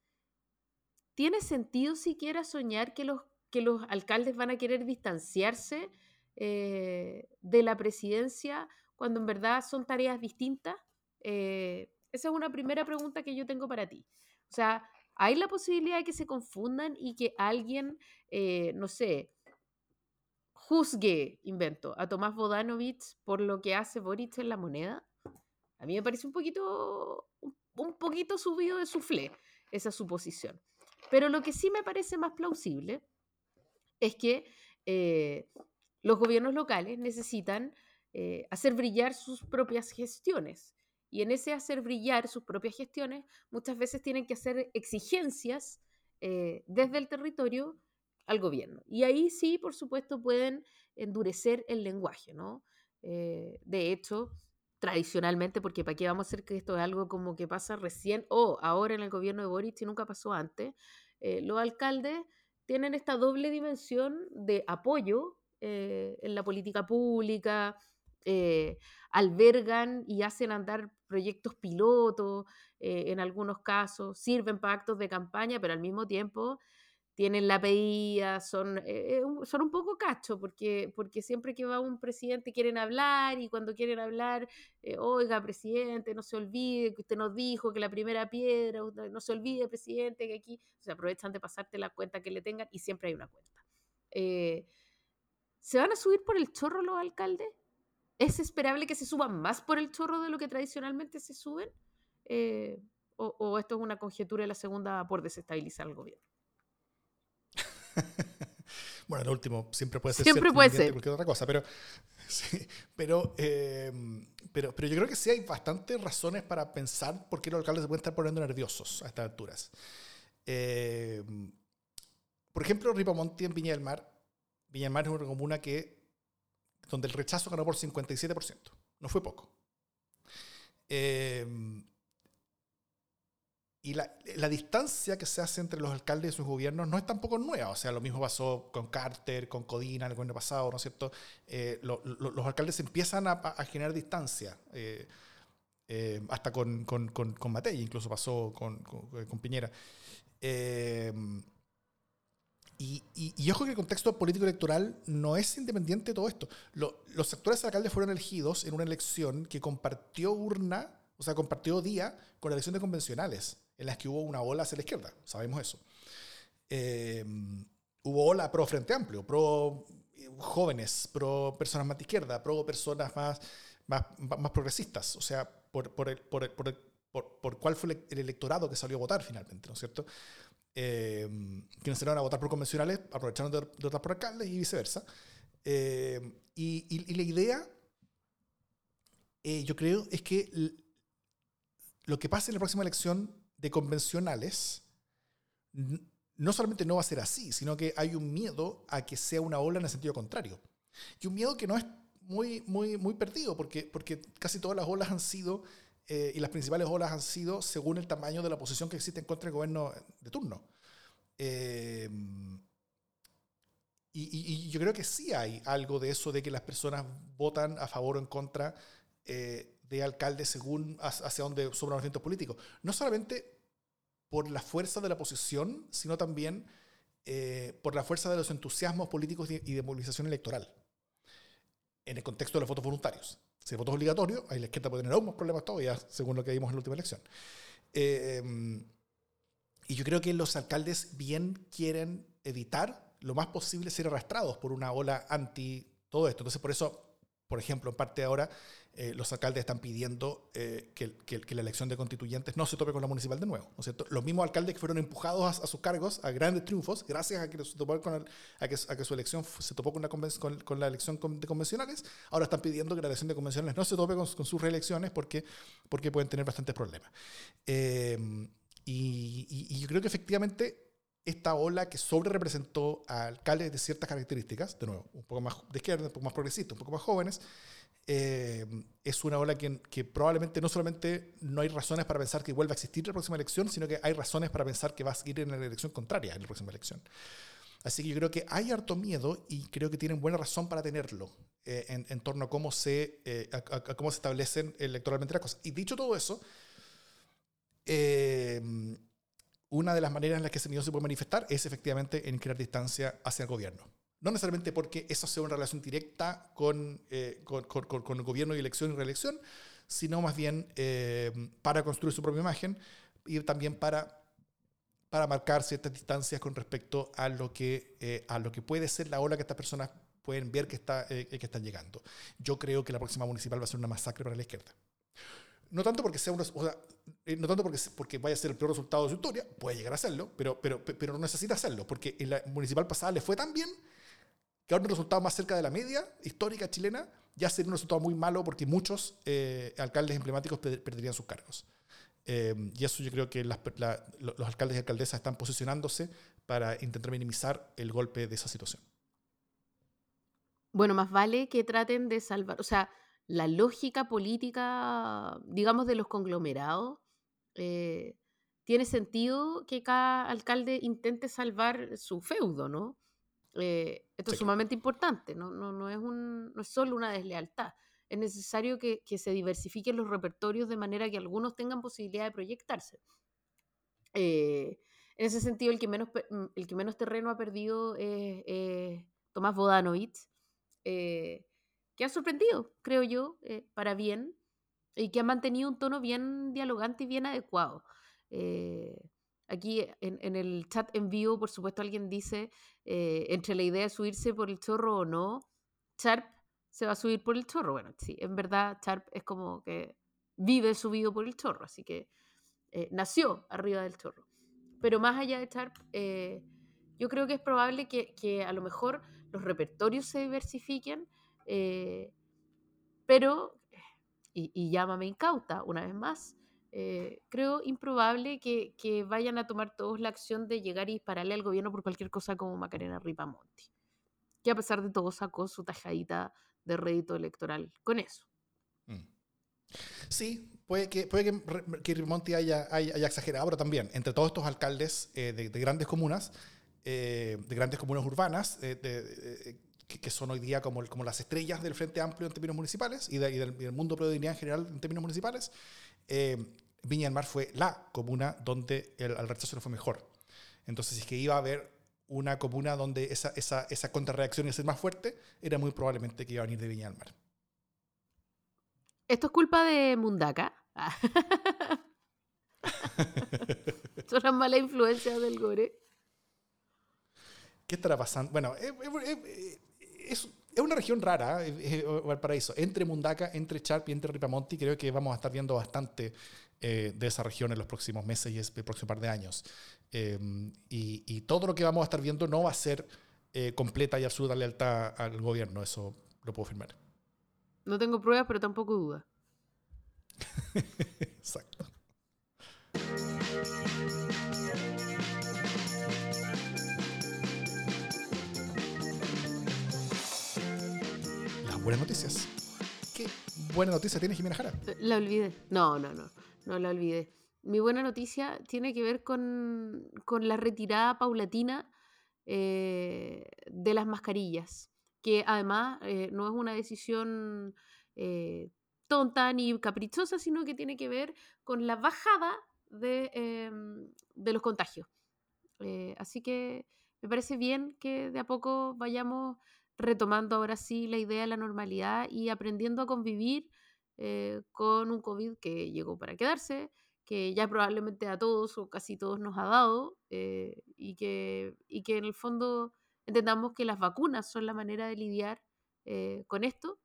¿tiene sentido siquiera soñar que los, que los alcaldes van a querer distanciarse eh, de la presidencia cuando en verdad son tareas distintas? Esa es una primera pregunta que yo tengo para ti. O sea, ¿hay la posibilidad de que se confundan y que alguien, eh, no sé, juzgue, invento, a Tomás Bodanovich por lo que hace Boric en la moneda? A mí me parece un poquito, un, poquito subido de suflé esa suposición. Pero lo que sí me parece más plausible es que eh, los gobiernos locales necesitan eh, hacer brillar sus propias gestiones. Y en ese hacer brillar sus propias gestiones, muchas veces tienen que hacer exigencias eh, desde el territorio al gobierno. Y ahí sí, por supuesto, pueden endurecer el lenguaje, ¿no? de hecho, tradicionalmente, porque para qué vamos a hacer que esto es algo como que pasa recién o ahora en el gobierno de Boric y nunca pasó antes, eh, los alcaldes tienen esta doble dimensión de apoyo eh, en la política pública, eh, albergan y hacen andar proyectos pilotos, en algunos casos, sirven para actos de campaña, pero al mismo tiempo tienen la pedida, son, eh, son un poco cacho, porque, porque siempre que va un presidente quieren hablar y cuando quieren hablar, eh, oiga, presidente, no se olvide que usted nos dijo que la primera piedra, no se olvide, presidente, que aquí se aprovechan de pasarte la cuenta que le tengan y siempre hay una cuenta. Eh, ¿Se van a subir por el chorro los alcaldes? ¿Es esperable que se suban más por el chorro de lo que tradicionalmente se suben? O, o esto es una conjetura de la segunda por desestabilizar el gobierno? [LAUGHS] bueno, lo último siempre puede ser siempre puede ser cualquier otra cosa, pero, [LAUGHS] pero, eh, pero, pero yo creo que sí hay bastantes razones para pensar por qué los alcaldes se pueden estar poniendo nerviosos a estas alturas. Eh, por ejemplo, Ripamonti en Viña del Mar. Viña del Mar es una comuna que, donde el rechazo ganó por 57%. No fue poco. Eh, y la, la, distancia que se hace entre los alcaldes y sus gobiernos no es tampoco nueva. O sea, lo mismo pasó con Carter, con Codina el gobierno pasado, ¿no es cierto? Eh, los alcaldes empiezan a, generar distancia. Eh, hasta con, con, con, con Matei, incluso pasó con, con Piñera. Y, y, y, ojo que el contexto político electoral no es independiente de todo esto. los actuales alcaldes fueron elegidos en una elección que compartió urna, o sea, compartió día con la elección de convencionales en las que hubo una ola hacia la izquierda, sabemos eso. Eh, hubo ola pro Frente Amplio, pro eh, jóvenes, pro personas más de izquierda, pro personas más, más, más progresistas, o sea, por, por, el, por, por, por, cuál fue el electorado que salió a votar finalmente, ¿no es cierto? Eh, quienes salieron a votar por convencionales aprovecharon de, de votar por alcaldes y viceversa. Eh, y, y, y, la idea, yo creo, es que lo que pase en la próxima elección de convencionales, no solamente no va a ser así, sino que hay un miedo a que sea una ola en el sentido contrario. Y un miedo que no es muy, muy, muy perdido, porque, porque casi todas las olas han sido, eh, y las principales olas han sido según el tamaño de la posición que existe en contra del gobierno de turno. Eh, y, yo creo que sí hay algo de eso de que las personas votan a favor o en contra eh, de alcaldes según hacia dónde sobran los vientos políticos. No solamente por la fuerza de la posición, sino también eh, por la fuerza de los entusiasmos políticos y de movilización electoral. En el contexto de los votos voluntarios. Si el voto es obligatorio, ahí la izquierda puede tener aún más problemas todavía, según lo que vimos en la última elección. Eh, y yo creo que los alcaldes bien quieren evitar lo más posible ser arrastrados por una ola anti todo esto. Entonces, por eso, por ejemplo, en parte ahora eh, los alcaldes están pidiendo eh, que, que, la elección de constituyentes no se tope con la municipal de nuevo. ¿no es cierto? Los mismos alcaldes que fueron empujados a, sus cargos a grandes triunfos, gracias a que, se topó con que, su elección se topó con la elección de convencionales, ahora están pidiendo que la elección de convencionales no se tope con, sus reelecciones porque, porque pueden tener bastantes problemas. Eh, y, y, yo creo que efectivamente esta ola que sobre representó a alcaldes de ciertas características, de nuevo, un poco más de izquierda, un poco más progresistas, un poco más jóvenes, eh, es una ola que, probablemente no solamente no hay razones para pensar que vuelva a existir la próxima elección, sino que hay razones para pensar que va a seguir en la elección contraria en la próxima elección. Así que yo creo que hay harto miedo y creo que tienen buena razón para tenerlo eh, en, torno a cómo, se, eh, a, cómo se establecen electoralmente las cosas. Y dicho todo eso, una de las maneras en las que ese miedo se puede manifestar es efectivamente en crear distancia hacia el gobierno. No necesariamente porque eso sea una relación directa con, eh, con, con, el gobierno y elección y reelección, sino más bien eh, para construir su propia imagen y también para, para marcar ciertas distancias con respecto a lo, que, eh, a lo que puede ser la ola que estas personas pueden ver que, está, que están llegando. Yo creo que la próxima municipal va a ser una masacre para la izquierda. No tanto porque sea un, res- o no tanto porque, porque vaya a ser el peor resultado de su historia, puede llegar a serlo, pero, pero, pe- pero no necesita hacerlo, porque en la municipal pasada le fue tan bien que ahora un resultado más cerca de la media histórica chilena ya sería un resultado muy malo porque muchos eh, alcaldes emblemáticos per- perderían sus cargos. Eh, y eso yo creo que los alcaldes y alcaldesas están posicionándose para intentar minimizar el golpe de esa situación. Bueno, más vale que traten de salvar, o sea, la lógica política, digamos, de los conglomerados, eh, tiene sentido que cada alcalde intente salvar su feudo, ¿no? Eh, esto es Sí. sumamente importante, ¿no? No, no, es un, no es solo una deslealtad. Es necesario que, que se diversifiquen los repertorios de manera que algunos tengan posibilidad de proyectarse. Eh, en ese sentido, el que menos, mm, el que menos terreno ha perdido es es Tomás Bodanovich, eh, que ha sorprendido, creo yo, eh, para bien, y que ha mantenido un tono bien dialogante y bien adecuado. Eh, aquí en, en el chat en vivo, por supuesto, alguien dice, eh, entre la idea de subirse por el chorro o no, Sharp se va a subir por el chorro. Bueno, sí, en verdad Sharp es como que vive subido por el chorro, así que eh, nació arriba del chorro. Pero más allá de Sharp, eh, yo creo que es probable que, que a lo mejor los repertorios se diversifiquen, eh, pero, y, y llámame incauta una vez más, eh, creo improbable que, que vayan a tomar todos la acción de llegar y dispararle al gobierno por cualquier cosa como Macarena Ripamonti, que a pesar de todo sacó su tajadita de rédito electoral con eso. Mm. Sí, puede que, puede que, que Rimonti haya, haya, haya exagerado, pero también entre todos estos alcaldes eh, de, de grandes comunas, eh, de grandes comunas urbanas, eh, de- de- que, que son hoy día como, como las estrellas del Frente Amplio en términos municipales y, y del, y del mundo pro en general en términos municipales, eh, Viña del Mar fue la comuna donde el, al rechazo le fue mejor. Entonces, si es que iba a haber una comuna donde esa, esa, esa contrarreacción iba a ser más fuerte, era muy probablemente que iba a venir de Viña del Mar. ¿Esto es culpa de Mundaka? Ah. [LAUGHS] Son las malas influencias del Gore. ¿Qué estará pasando? Bueno, es, es- es- es una región rara, eh, Valparaíso. Entre Mundaca, entre Charp y entre Ripamonti, creo que vamos a estar viendo bastante eh, de esa región en los próximos meses y el próximo par de años. Eh, y, y todo lo que vamos a estar viendo no va a ser eh, completa y absoluta lealtad al gobierno, eso lo puedo afirmar. No tengo pruebas, pero tampoco dudas. [LAUGHS] buenas noticias. ¿Qué buena noticia tiene Jimena Jara? La olvidé. No, no, no. No la olvidé. Mi buena noticia tiene que ver con, con la retirada paulatina eh, de las mascarillas, que además eh, no es una decisión eh, tonta ni caprichosa, sino que tiene que ver con la bajada de, em, de los contagios. Así que me parece bien que de a poco vayamos retomando ahora sí la idea de la normalidad y aprendiendo a convivir eh, con un COVID que llegó para quedarse, que ya probablemente a todos o casi todos nos ha dado eh, y, que, y que en el fondo entendamos que las vacunas son la manera de lidiar eh, con esto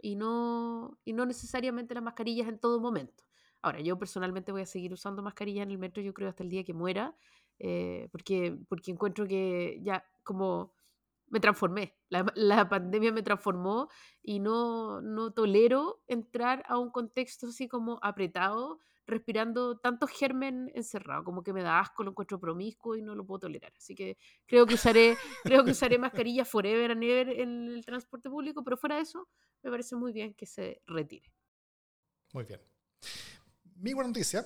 y no, y no necesariamente las mascarillas en todo momento. Ahora, yo personalmente voy a seguir usando mascarilla en el metro, yo creo, hasta el día que muera, eh, porque, porque encuentro que ya como me transformé, la, [LAUGHS] la pandemia me transformó y no, no tolero entrar a un contexto así como apretado, respirando tanto germen encerrado, como que me da asco, lo encuentro promiscuo y no lo puedo tolerar. Así que creo que usaré, [LAUGHS] creo que usaré mascarilla forever and ever en el transporte público, pero fuera de eso, me parece muy bien que se retire. Muy bien. Mi buena noticia,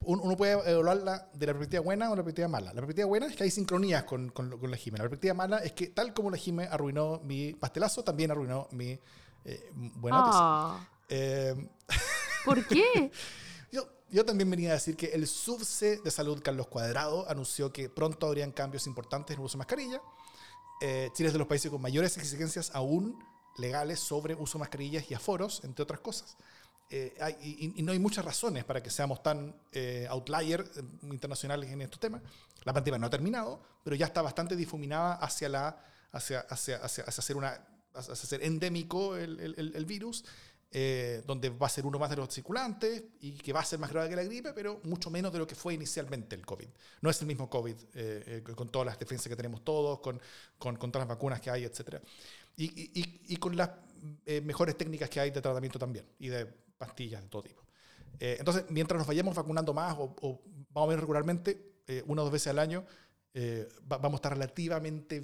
uno puede evaluarla de la perspectiva buena o la perspectiva mala. La perspectiva buena es que hay sincronías con, con, con la Jime. La perspectiva mala es que tal como la Jime arruinó mi pastelazo, también arruinó mi eh, buena. Ah, Eh, ¿Por qué? [LAUGHS] yo, yo también venía a decir que el subse de salud Carlos Cuadrado anunció que pronto habrían cambios importantes en el uso de mascarilla. Eh, Chile es de los países con mayores exigencias aún legales sobre uso de mascarillas y aforos, entre otras cosas. Eh, hay- y, y no hay muchas razones para que seamos tan eh, outlier eh, internacionales en estos temas. La pandemia no ha terminado, pero ya está bastante difuminada hacia la hacia, hacia, hacia, hacia ser una hacia ser endémico el, el- el- virus. eh, donde va a ser uno más de los circulantes y que va a ser más grave que la gripe, pero mucho menos de lo que fue inicialmente el COVID. No es el mismo COVID, eh, eh, con todas las defensas que tenemos todos, con, con, con todas las vacunas que hay, etc. Y, y, y con las mejores técnicas que hay de tratamiento también, y de pastillas de todo tipo. entonces, mientras nos vayamos vacunando más o, o vamos a ver regularmente, una o dos veces al año, vamos a estar relativamente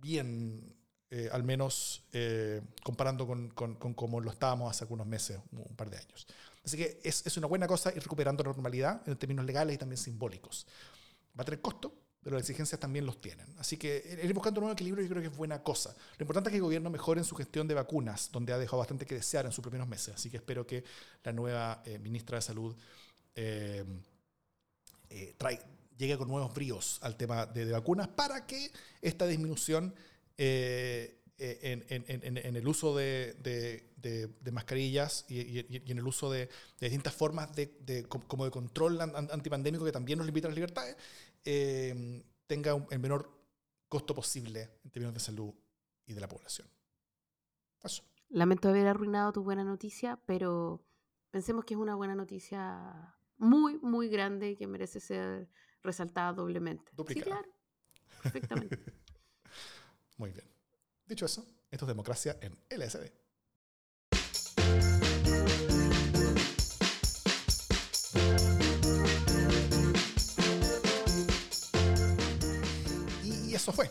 bien eh, al menos eh, comparando con, con, como lo estábamos hace algunos meses, un par de años. Así que es, es, una buena cosa ir recuperando la normalidad en términos legales y también simbólicos. Va a tener costo, pero las exigencias también los tienen. Así que ir buscando un nuevo equilibrio yo creo que es buena cosa. Lo importante es que el gobierno mejore en su gestión de vacunas, donde ha dejado bastante que desear en sus primeros meses. Así que espero que la nueva eh, ministra de Salud llegue con nuevos bríos al tema de, de vacunas para que esta disminución eh, eh, en, el uso de, mascarillas y, en el uso de, distintas formas de, como de control antipandémico que también nos limita las libertades, eh, tenga el menor costo posible en términos de salud y de la población. Eso. Lamento haber arruinado tu buena noticia, pero pensemos que es una buena noticia muy, muy grande y que merece ser resaltada doblemente. Sí, claro. Perfectamente. [LAUGHS] Muy bien. Dicho eso, esto es democracia en LSD. Eso fue.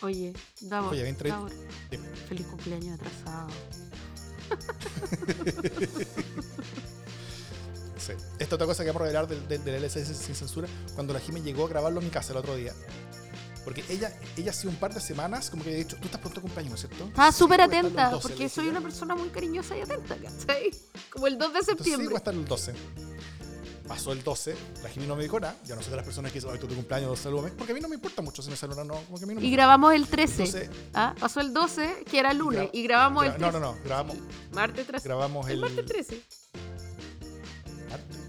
Oye, Davor, Oye, feliz cumpleaños atrasado. [LAUGHS] sí. Esta es otra cosa que vamos a revelar del, del, LSD sin censura. Cuando la Jimmy llegó a grabarlo en mi casa el otro día, porque ella, ella hace un par de semanas, como que ha dicho, tú estás pronto a cumpleaños, ¿no es cierto? Estaba súper atenta, porque soy una persona muy cariñosa y atenta, ¿cachai? Como el 2 de septiembre. Sí, va a estar el 12. Pasó el 12, la Jimmy no me dijo nada. Yo no soy de las personas que dicen, ay, tu cumpleaños, salúdame. Porque a mí no me importa mucho si me saludan o no. Como que a mí no y grabamos el 13. ¿Ah? Pasó el 12, que era lunes, y grabamos el 13. No, no, no, grabamos. Martes 13. Grabamos el. El martes 13.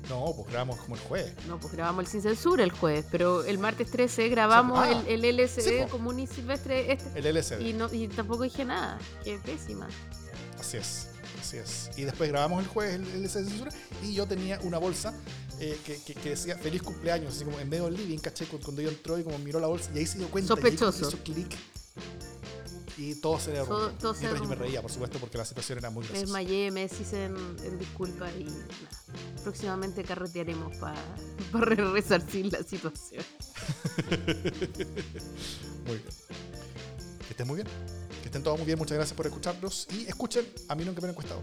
No, pues grabamos como el jueves. No, pues grabamos el Sin Censura el jueves, pero el martes 13 grabamos ah, el, el, LSD común y silvestre. Este, el LSD. Y, no, y tampoco dije nada, qué pésima. Así es, así es. Y después grabamos el jueves el LSD Censura y yo tenía una bolsa eh, que, que, decía feliz cumpleaños, así como en medio del living, caché, cuando yo entró y como miró la bolsa y ahí se dio cuenta. Sospechoso. Y hizo clic y todo se derrumbó. Todo, Mientras yo me reía, por supuesto, porque la situación era muy graciosa. Me desmayé, me hice en, disculpa y nada. Próximamente carretearemos para [LAUGHS] resarcir la situación. [LAUGHS] muy bien. Que estén muy bien. Que estén todos muy bien. Muchas gracias por escucharnos. Y escuchen a mí nunca me han encuestado.